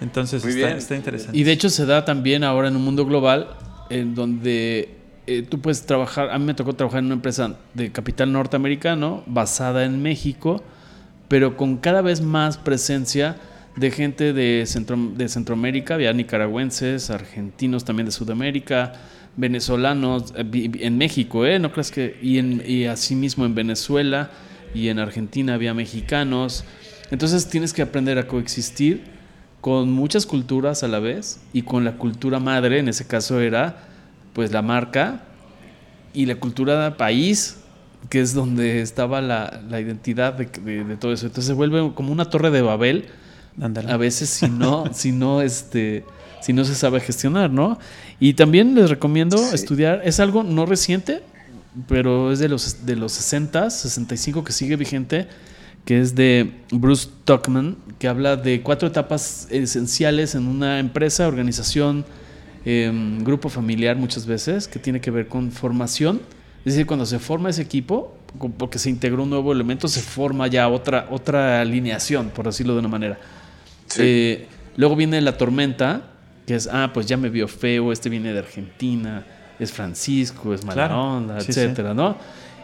Entonces está, interesante. Y de hecho se da también ahora en un mundo global en donde eh, tú puedes trabajar, a mí me tocó trabajar en una empresa de capital norteamericano basada en México, pero con cada vez más presencia de gente de, Centro, de Centroamérica, había nicaragüenses, argentinos también de Sudamérica, venezolanos, eh, en México, ¿eh? No creas que, y, en, y asimismo en Venezuela y en Argentina había mexicanos. Entonces tienes que aprender a coexistir con muchas culturas a la vez y con la cultura madre, en ese caso era pues la marca y la cultura país, que es donde estaba la, la identidad de, de, todo eso. Entonces se vuelve como una torre de Babel a veces si no, si no, este, si no se sabe gestionar, ¿no? Y también les recomiendo estudiar, es algo no reciente, pero es de los, de los 60, 65 que sigue vigente, que es de Bruce Tuckman, que habla de cuatro etapas esenciales en una empresa, organización, em, grupo familiar muchas veces, que tiene que ver con formación. Es decir, cuando se forma ese equipo, porque se integró un nuevo elemento, se forma ya otra, otra alineación, por decirlo de una manera. Eh, luego viene la tormenta, que es, ah, pues ya me vio feo, este viene de Argentina, es Francisco, es mala onda, etcétera, ¿no?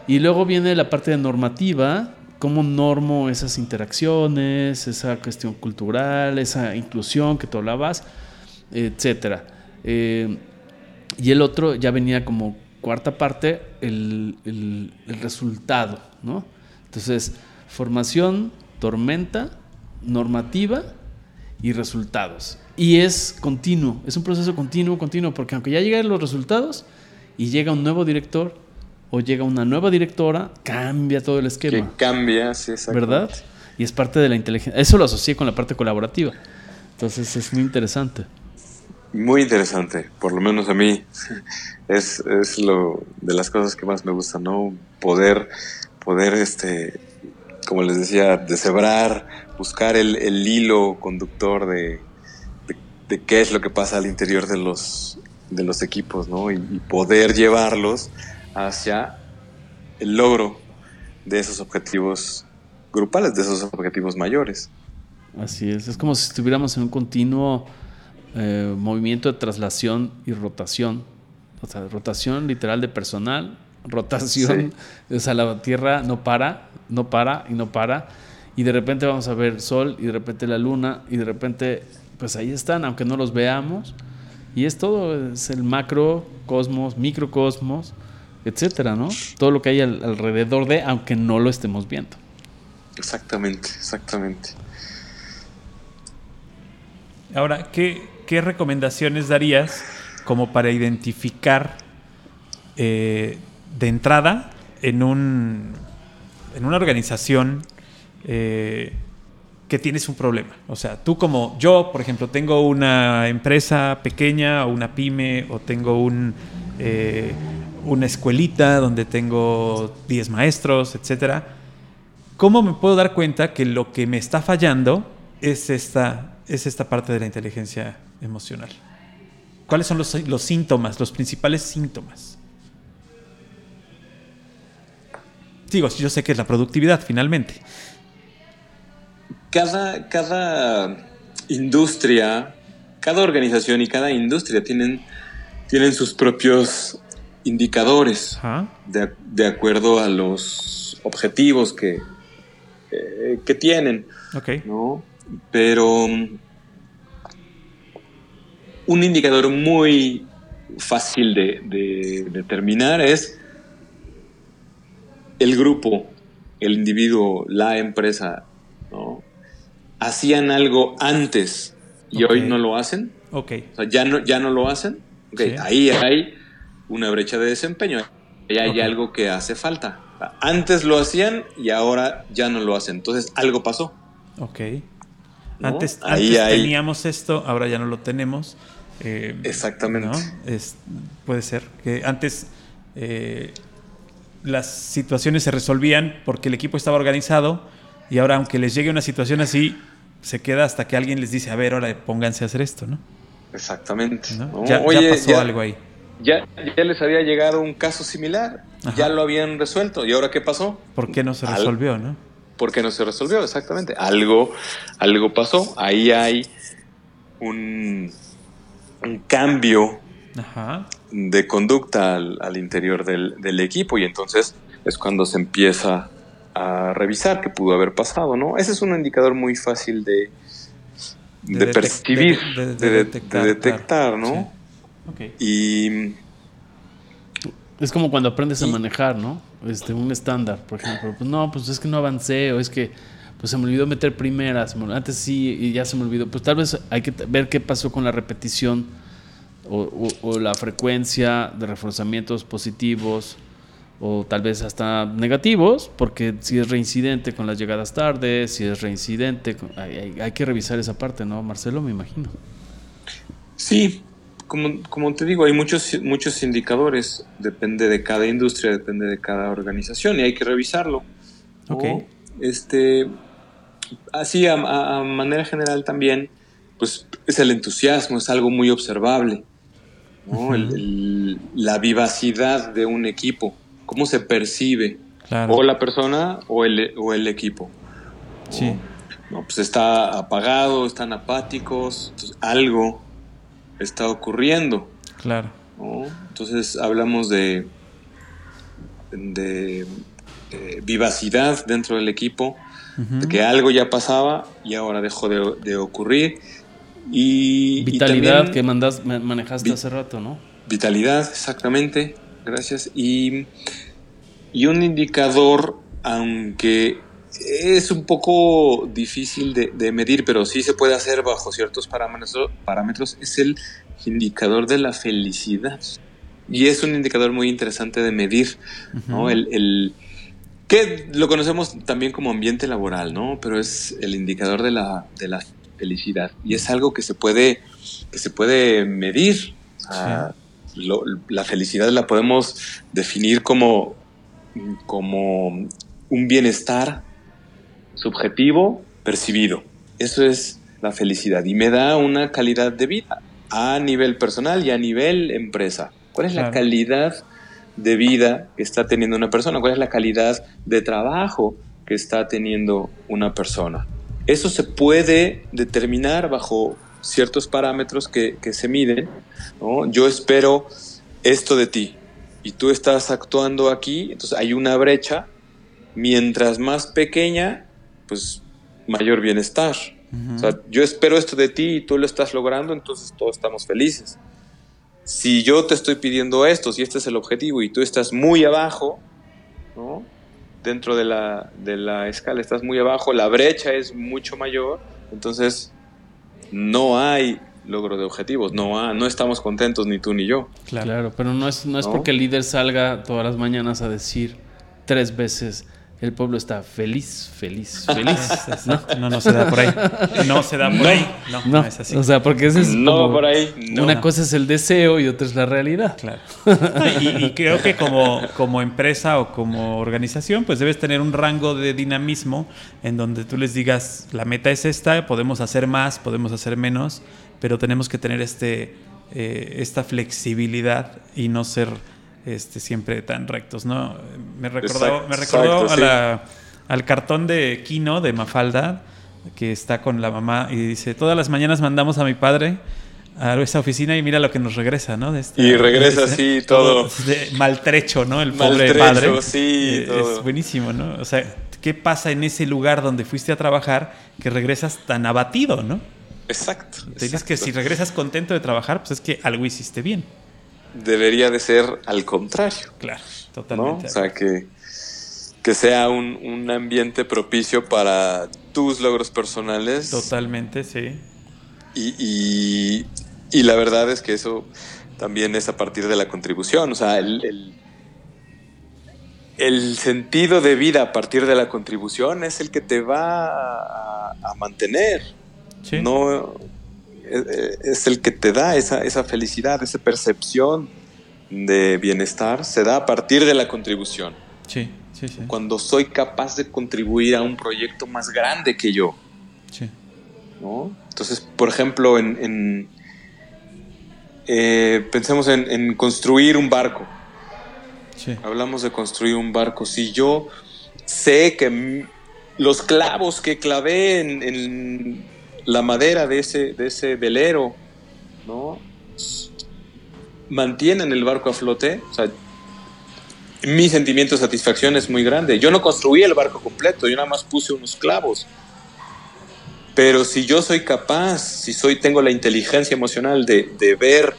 Y luego viene la parte de normativa, cómo normo esas interacciones, esa cuestión cultural, esa inclusión que tú hablabas, etcétera. Eh, y el otro ya venía como cuarta parte, el, el resultado, ¿no? Entonces, formación, tormenta, normativa y resultados. Y es continuo, es un proceso continuo, continuo, porque aunque ya lleguen los resultados y llega un nuevo director o llega una nueva directora, cambia todo el esquema. Que cambia, sí, exactamente. ¿Verdad? Y es parte de la inteligencia. Eso lo asocié con la parte colaborativa. Entonces es muy interesante. Muy interesante, por lo menos a mí es, es lo de las cosas que más me gusta, ¿no? Poder, poder, este, como les decía, deshebrar, buscar el, el hilo conductor de, de, de, qué es lo que pasa al interior de los, de los equipos, ¿no? Y, y poder llevarlos hacia el logro de esos objetivos grupales, de esos objetivos mayores. Así es, es como si estuviéramos en un continuo eh, movimiento de traslación y rotación. O sea, rotación literal de personal, rotación, sí. o sea, la Tierra no para, no para y no para. Y de repente vamos a ver Sol y de repente la Luna y de repente, pues ahí están, aunque no los veamos. Y es todo, es el macrocosmos, microcosmos, etcétera, ¿no? Todo lo que hay al, alrededor de, aunque no lo estemos viendo. Exactamente, exactamente. Ahora, ¿qué, ¿qué, recomendaciones darías como para identificar eh, de entrada en, un, en una organización eh, que tienes un problema? O sea, tú como yo, por ejemplo, tengo una empresa pequeña o una pyme o tengo un, eh, una escuelita donde tengo 10 maestros, etcétera. ¿Cómo me puedo dar cuenta que lo que me está fallando es esta es esta parte de la inteligencia emocional. ¿Cuáles son los, los síntomas, los principales síntomas? Digo, yo sé que es la productividad, finalmente. Cada, cada industria, cada organización y cada industria tienen, tienen sus propios indicadores de, de, acuerdo a los objetivos que, eh, que tienen. Okay. ¿no? Pero un indicador muy fácil de, de, determinar es el grupo, el individuo, la empresa, ¿no? Hacían algo antes y okay. hoy no lo hacen. Okay. O sea, ya no, ya no lo hacen. Okay. Sí. Ahí hay una brecha de desempeño. Ahí hay algo que hace falta. Antes lo hacían y ahora ya no lo hacen. Entonces algo pasó. Ok. ¿no? Antes, antes teníamos esto, ahora ya no lo tenemos. Eh, Exactamente. ¿no? Es, puede ser que antes eh, las situaciones se resolvían porque el equipo estaba organizado y ahora aunque les llegue una situación así, se queda hasta que alguien les dice, a ver, ahora pónganse a hacer esto, ¿no? Exactamente. ¿No? Ya, Oye, ya, pasó ya, algo ahí. Ya, ya, les había llegado un caso similar, Ajá. ya lo habían resuelto. ¿Y ahora qué pasó? ¿Por qué no se resolvió, Al... no? porque no se resolvió, exactamente. Algo, algo pasó. Ahí hay un, un cambio Ajá. De conducta al, al interior del, del, equipo y entonces es cuando se empieza a revisar qué pudo haber pasado, ¿no? Ese es un indicador muy fácil de, de, de percibir, de, detectar, detectar claro. ¿no? Sí. Okay. Y es como cuando aprendes a manejar, ¿no? Este, un estándar, por ejemplo. Pues no, pues es que no avancé, o es que pues se me olvidó meter primeras. Antes sí, y ya se me olvidó. Pues tal vez hay que ver qué pasó con la repetición o, o, o la frecuencia de reforzamientos positivos o tal vez hasta negativos, porque si es reincidente con las llegadas tarde, si es reincidente, hay, hay, hay que revisar esa parte, ¿no, Marcelo? Me imagino. Sí, como, como, te digo, hay muchos, muchos indicadores, depende de cada industria, depende de cada organización y hay que revisarlo. ¿no? Este, así, a, a, manera general también, pues es el entusiasmo, es algo muy observable. ¿No? -huh. el, el, la vivacidad de un equipo, cómo se percibe, claro. o la persona o el, o el equipo. Sí. ¿no? Pues está apagado, están apáticos, entonces, algo está ocurriendo. Claro. ¿no? Entonces hablamos de, de eh, vivacidad dentro del equipo, uh -huh. de que algo ya pasaba y ahora dejó de, de ocurrir. Y, vitalidad y también, que mandas, manejaste vi, hace rato, ¿no? Vitalidad, exactamente. Gracias. Y, y un indicador, aunque es un poco difícil de, medir, pero sí se puede hacer bajo ciertos parámetros, parámetros. Es el indicador de la felicidad. Y es un indicador muy interesante de medir, ¿no? El, que lo conocemos también como ambiente laboral, ¿no? Pero es el indicador de la, de la felicidad. Y es algo que se puede, que se puede medir. la felicidad la podemos definir como, como un bienestar subjetivo percibido. Eso es la felicidad y me da una calidad de vida a nivel personal y a nivel empresa. ¿Cuál es la calidad de vida que está teniendo una persona? ¿Cuál es la calidad de trabajo que está teniendo una persona? Eso se puede determinar bajo ciertos parámetros que, se miden. Yo espero esto de ti y tú estás actuando aquí, entonces hay una brecha. Mientras más pequeña, pues mayor bienestar. O sea, yo espero esto de ti y tú lo estás logrando, entonces todos estamos felices. Si yo te estoy pidiendo esto, si este es el objetivo y tú estás muy abajo. Dentro de la, de la escala estás muy abajo, la brecha es mucho mayor, entonces no hay logro de objetivos, no, no estamos contentos ni tú ni yo. Claro, pero no es, no es porque el líder salga todas las mañanas a decir tres veces, el pueblo está feliz, feliz, feliz. ¿no? no, se da por ahí. No se da por ahí. No, no, es así. O sea, porque ese es no por ahí. Una cosa es el deseo y otra es la realidad. Claro. Y, creo que como, como empresa o como organización, pues debes tener un rango de dinamismo en donde tú les digas, la meta es esta, podemos hacer más, podemos hacer menos, pero tenemos que tener este, eh, esta flexibilidad y no ser este, siempre tan rectos, ¿no? Me recordó, me recordó al cartón de Kino de Mafalda, que está con la mamá y dice, todas las mañanas mandamos a mi padre a esa oficina y mira lo que nos regresa, ¿no? y regresa así todo. maltrecho, ¿no? El pobre padre. Sí, eh, Es buenísimo, ¿no? O sea, ¿qué pasa en ese lugar donde fuiste a trabajar que regresas tan abatido, ¿no? Exacto. Te dices que si regresas contento de trabajar, pues es que algo hiciste bien debería de ser al contrario. Claro, totalmente. O sea, que, que sea un, ambiente propicio para tus logros personales. Totalmente, sí. Y, y, la verdad es que eso también es a partir de la contribución. O sea, el, el, sentido de vida a partir de la contribución es el que te va a, mantener. Sí. No es el que te da esa, esa felicidad, esa percepción de bienestar, se da a partir de la contribución. Sí, sí, sí. Cuando soy capaz de contribuir a un proyecto más grande que yo. Sí. ¿no? Entonces, por ejemplo, en, eh, pensemos en, construir un barco. Sí. Hablamos de construir un barco. Si yo sé que los clavos que clavé en la madera de ese, de ese velero, ¿no? Mantienen el barco a flote. O sea, mi sentimiento de satisfacción es muy grande. Yo no construí el barco completo, yo nada más puse unos clavos. Pero si yo soy capaz, si soy, tengo la inteligencia emocional de, de ver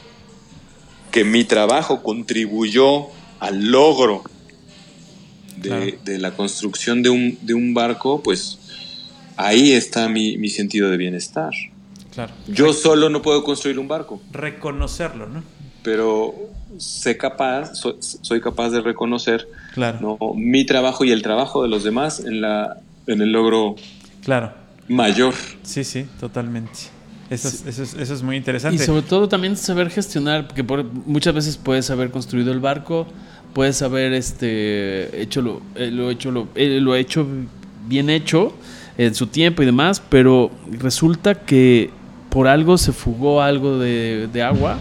que mi trabajo contribuyó al logro de, de la construcción de un, de un, barco, pues ahí está mi, sentido de bienestar. Claro. Yo solo no puedo construir un barco. Reconocerlo, ¿no? Pero sé capaz, soy, capaz de reconocer claro. mi trabajo y el trabajo de los demás en, la, en el logro claro. mayor. Sí, sí, totalmente. Eso es, muy interesante. Y sobre todo también saber gestionar, porque muchas veces puedes haber construido el barco, puedes haber este, hecho lo, eh, lo hecho lo, eh, lo hecho bien hecho, en su tiempo y demás, pero resulta que por algo se fugó algo de, agua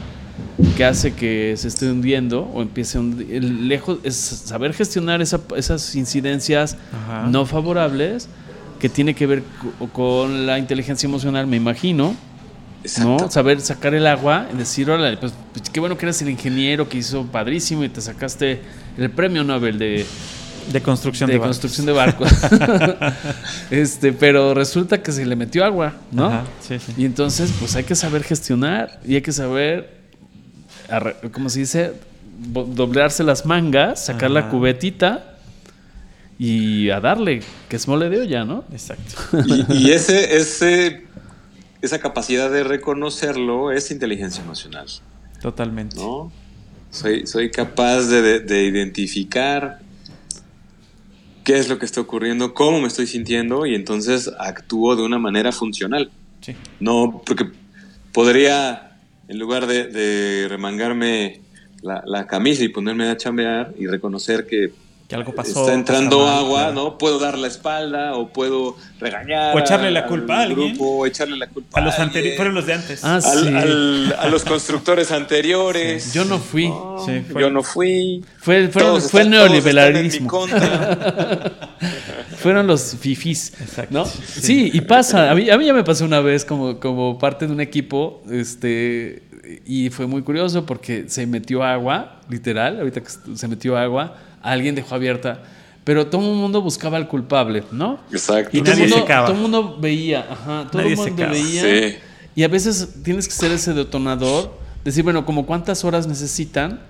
que hace que se esté hundiendo o empiece a hundir. Lejos, es saber gestionar esas incidencias no favorables que tiene que ver con la inteligencia emocional, me imagino. ¿no? Saber sacar el agua y decir, órale, pues, pues, qué bueno que eres el ingeniero que hizo padrísimo y te sacaste el premio Nobel de, de construcción de, construcción de barcos. este, pero resulta que se le metió agua, ¿no? sí, sí. Y entonces, pues hay que saber gestionar y hay que saber, ¿cómo se dice? Doblarse las mangas, sacar la cubetita y a darle, que es mole de olla, ¿no? Exacto. Y, y ese, ese, esa capacidad de reconocerlo es inteligencia emocional, Totalmente. ¿no? Soy, soy capaz de, de- de identificar qué es lo que está ocurriendo, cómo me estoy sintiendo y entonces actúo de una manera funcional. Sí. No, porque podría, en lugar de, de remangarme la, la camisa y ponerme a chambear y reconocer que Que algo pasó. está entrando mal, agua, claro. ¿no? Puedo dar la espalda o puedo regañar. O echarle la al culpa a alguien. grupo, o echarle la culpa A los anteriores. Fueron los de antes. Ah, al- sí. al- a los constructores anteriores. Yo no fui. No, Sí, fue- yo no fui. Fue, fueron- Todos fue el están- todos están en mi neoliberalismo. Fueron los fifís. Exacto. ¿no? Sí. Sí. y pasa. A mí, a mí ya me pasó una vez como, como parte de un equipo. Este. Y fue muy curioso porque se metió agua, literal, ahorita que se metió agua, alguien dejó abierta. Pero todo el mundo buscaba al culpable, ¿no? Exacto. Y todo el nadie mundo, secaba. Todo el mundo veía, ajá, todo el mundo secaba. veía. Sí. Y a veces tienes que ser ese detonador, decir, bueno, como cuántas horas necesitan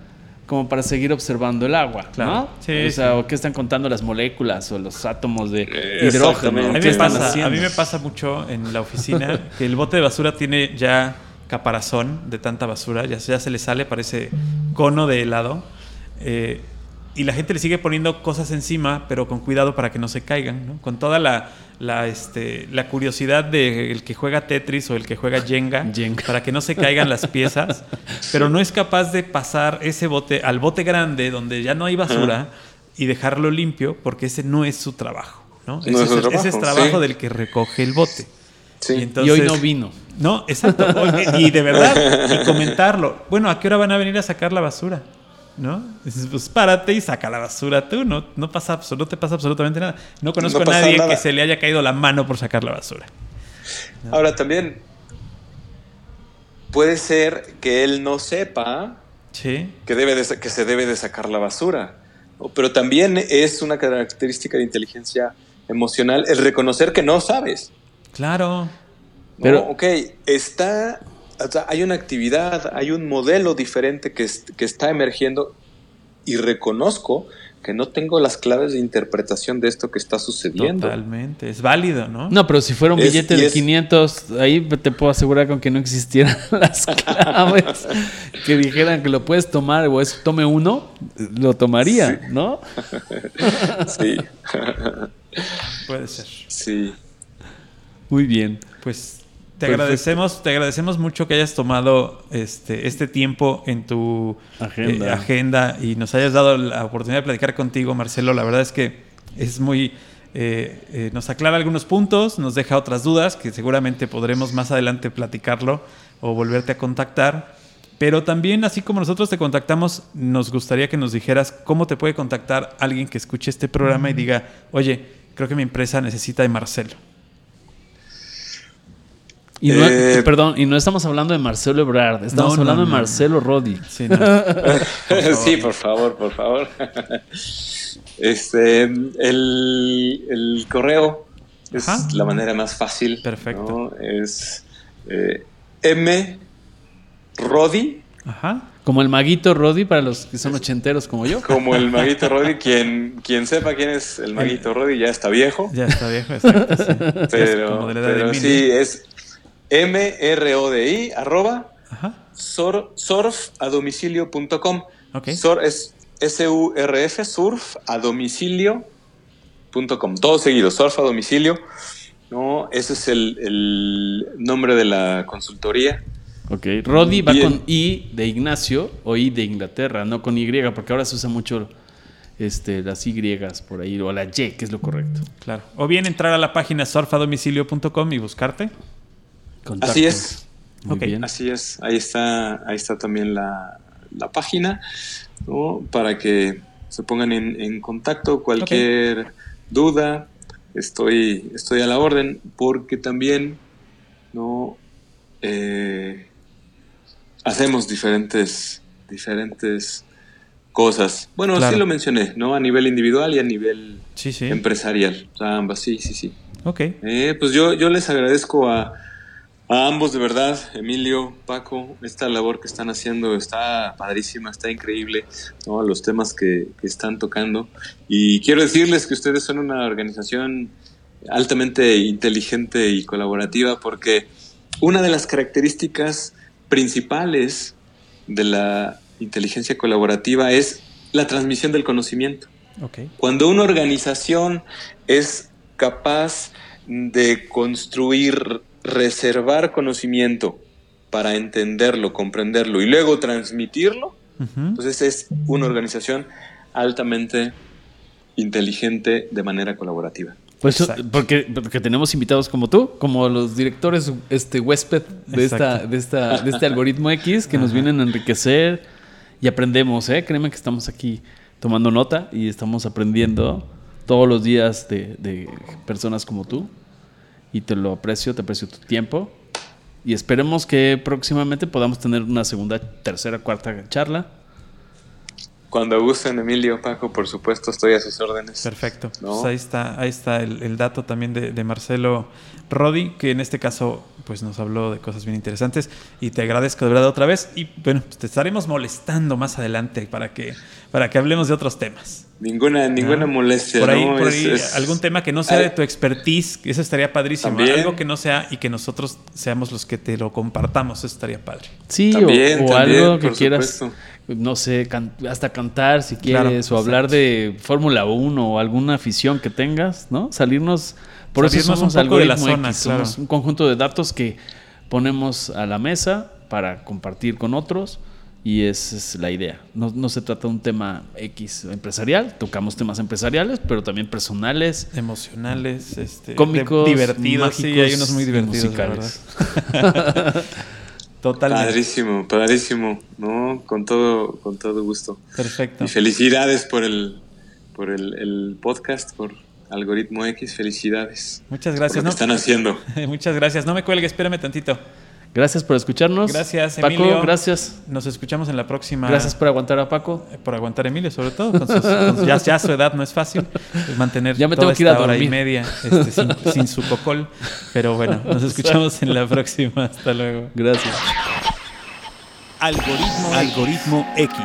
como para seguir observando el agua, Claro. ¿no? Sí, o sea, sí. o qué están contando las moléculas o los átomos de hidrógeno. A mí, ¿Qué me pasa, a haciendo? mí me pasa mucho en la oficina que el bote de basura tiene ya caparazón de tanta basura, ya, ya se le sale, parece cono de helado. eh, y la gente le sigue poniendo cosas encima, pero con cuidado para que no se caigan, ¿no? Con toda la, la, este, la curiosidad del que juega Tetris o el que juega Jenga, Jenga. para que no se caigan las piezas, pero no es capaz de pasar ese bote al bote grande donde ya no hay basura y dejarlo limpio porque ese no es su trabajo. ¿no? No ese, es es, trabajo, ese es trabajo sí. del que recoge el bote. Sí. Y Y entonces- hoy no vino. No, exacto. Y de verdad, y comentarlo. Bueno, ¿a qué hora van a venir a sacar la basura? ¿No? Dices, pues párate y saca la basura tú. No, no, pasa, no te pasa absolutamente nada. No conozco No a nadie nada. que se le haya caído la mano por sacar la basura. Ahora también puede ser que él no sepa Sí. que, debe de que se debe de sacar la basura. Pero también es una característica de inteligencia emocional el reconocer que no sabes. Claro. ¿no? Pero- ok, está, o sea, hay una actividad, hay un modelo diferente que, es- que está emergiendo y reconozco que no tengo las claves de interpretación de esto que está sucediendo. Totalmente. Es válido, ¿no? No, pero si fuera un Es- billete de es- 500, ahí te puedo asegurar con que no existieran las claves que dijeran que lo puedes tomar o es tome uno, lo tomaría, ¿no? Sí, Puede ser. sí. Muy bien. Pues te Perfecto. agradecemos, te agradecemos mucho que hayas tomado este, este tiempo en tu Agenda. eh, agenda y nos hayas dado la oportunidad de platicar contigo, Marcelo. La verdad es que es muy eh, eh, nos aclara algunos puntos, nos deja otras dudas que seguramente podremos más adelante platicarlo o volverte a contactar. Pero también, así como nosotros te contactamos, nos gustaría que nos dijeras cómo te puede contactar alguien que escuche este programa y diga, oye, creo que mi empresa necesita de Marcelo. Y no, Eh, perdón, y no estamos hablando de Marcelo Ebrard, estamos No, hablando no, de. Marcelo Rodi. Sí, no. sí, por favor, por favor. Este, el, el correo es Ajá. la manera más fácil. Perfecto. ¿no? Es eh, M. Rodi, Ajá. Como el maguito Rodi para los que son ochenteros como yo. como el maguito Rodi. Quien, quien sepa quién es el maguito Rodi ya está viejo. Ya está viejo, exacto. sí. Pero, de la edad de pero sí, es M-R-O-D-I arroba sor- surfadomicilio.com. Ok. Sor es S-U-R-F, surf a domicilio.com. Todo seguido, surf a domicilio. ¿no? Ese es el, el nombre de la consultoría. Ok, Rodi va con I de Ignacio o I de Inglaterra, no con Y, porque ahora se usa mucho este, las Y por ahí, o la Y, que es lo correcto. Claro. O bien entrar a la página surfadomicilio.com y buscarte. Contacto. Así es. Muy bien. Así es. Ahí está, ahí está también la, la página. ¿no? Para que se pongan en, en contacto. Cualquier duda, estoy, estoy a la orden. Porque también no Eh, hacemos diferentes, diferentes cosas. Bueno, Claro. sí lo mencioné, ¿no? A nivel individual y a nivel Sí, sí. empresarial. O sea, ambas, sí, sí, sí. Ok. Eh, pues yo, yo les agradezco a, A ambos, de verdad, Emilio, Paco, esta labor que están haciendo está padrísima, está increíble, ¿no? los temas que, que están tocando. Y quiero decirles que ustedes son una organización altamente inteligente y colaborativa porque una de las características principales de la inteligencia colaborativa es la transmisión del conocimiento. Ok. Cuando una organización es capaz de construir, reservar conocimiento para entenderlo, comprenderlo y luego transmitirlo, Ujú. entonces es una organización altamente inteligente de manera colaborativa. Pues porque, porque tenemos invitados como tú, como los directores este huésped de esta, de esta, de este algoritmo X que nos vienen a enriquecer y aprendemos, ¿eh? Créeme que estamos aquí tomando nota y estamos aprendiendo todos los días de, de personas como tú. Y te lo aprecio, te aprecio tu tiempo. Y esperemos que próximamente podamos tener una segunda, tercera, cuarta charla. Cuando gusten, Emilio, Paco, por supuesto, estoy a sus órdenes. Perfecto. ¿No? Pues ahí está, ahí está el, el dato también de, de Marcelo Rodi, que en este caso pues nos habló de cosas bien interesantes y te agradezco de verdad otra vez y bueno, pues, te estaremos molestando más adelante para que, para que hablemos de otros temas. Ninguna, ninguna Ah. molestia. Por ahí, ¿no? por ahí es- algún tema que no sea de tu expertise, que eso estaría padrísimo. También. Algo que no sea y que nosotros seamos los que te lo compartamos, eso estaría padre. Sí, o- También, o, también, algo que por quieras, supuesto. No sé, can- hasta cantar si Claro, quieres, o hablar de Fórmula 1 o alguna afición que tengas, ¿no? Salirnos, por eso Salirnos somos un poco de la Algoritmo zona, X, claro. somos un conjunto de datos que ponemos a la mesa para compartir con otros y esa es la idea. No, no se trata de un tema X empresarial, tocamos temas empresariales, pero también personales, Emocionales, este, cómicos, divertidos, sí, mágicos hay unos muy divertidos, musicales. Totalmente. Padrísimo, padrísimo, ¿no? Con todo, con todo gusto. Perfecto. Y felicidades por el, por el, el podcast, por Algoritmo X, felicidades. Muchas Por gracias. lo que están haciendo. Muchas gracias. No me cuelgues, espérame tantito. Gracias por escucharnos. Gracias, Paco, Emilio. gracias. Nos escuchamos en la próxima. Gracias por aguantar a Paco. por aguantar a Emilio, sobre todo. Con sus- con- ya, ya su edad no es fácil pues, mantener Ya me toda tengo que ir a esta hora y dormir. media este, sin, sin su cocol. Pero bueno, nos escuchamos en la próxima. Hasta luego. Gracias. Algoritmo, Algoritmo X.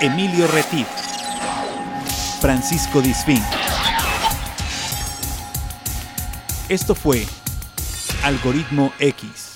Emilio Retif. Francisco Disfín. Esto fue Algoritmo X.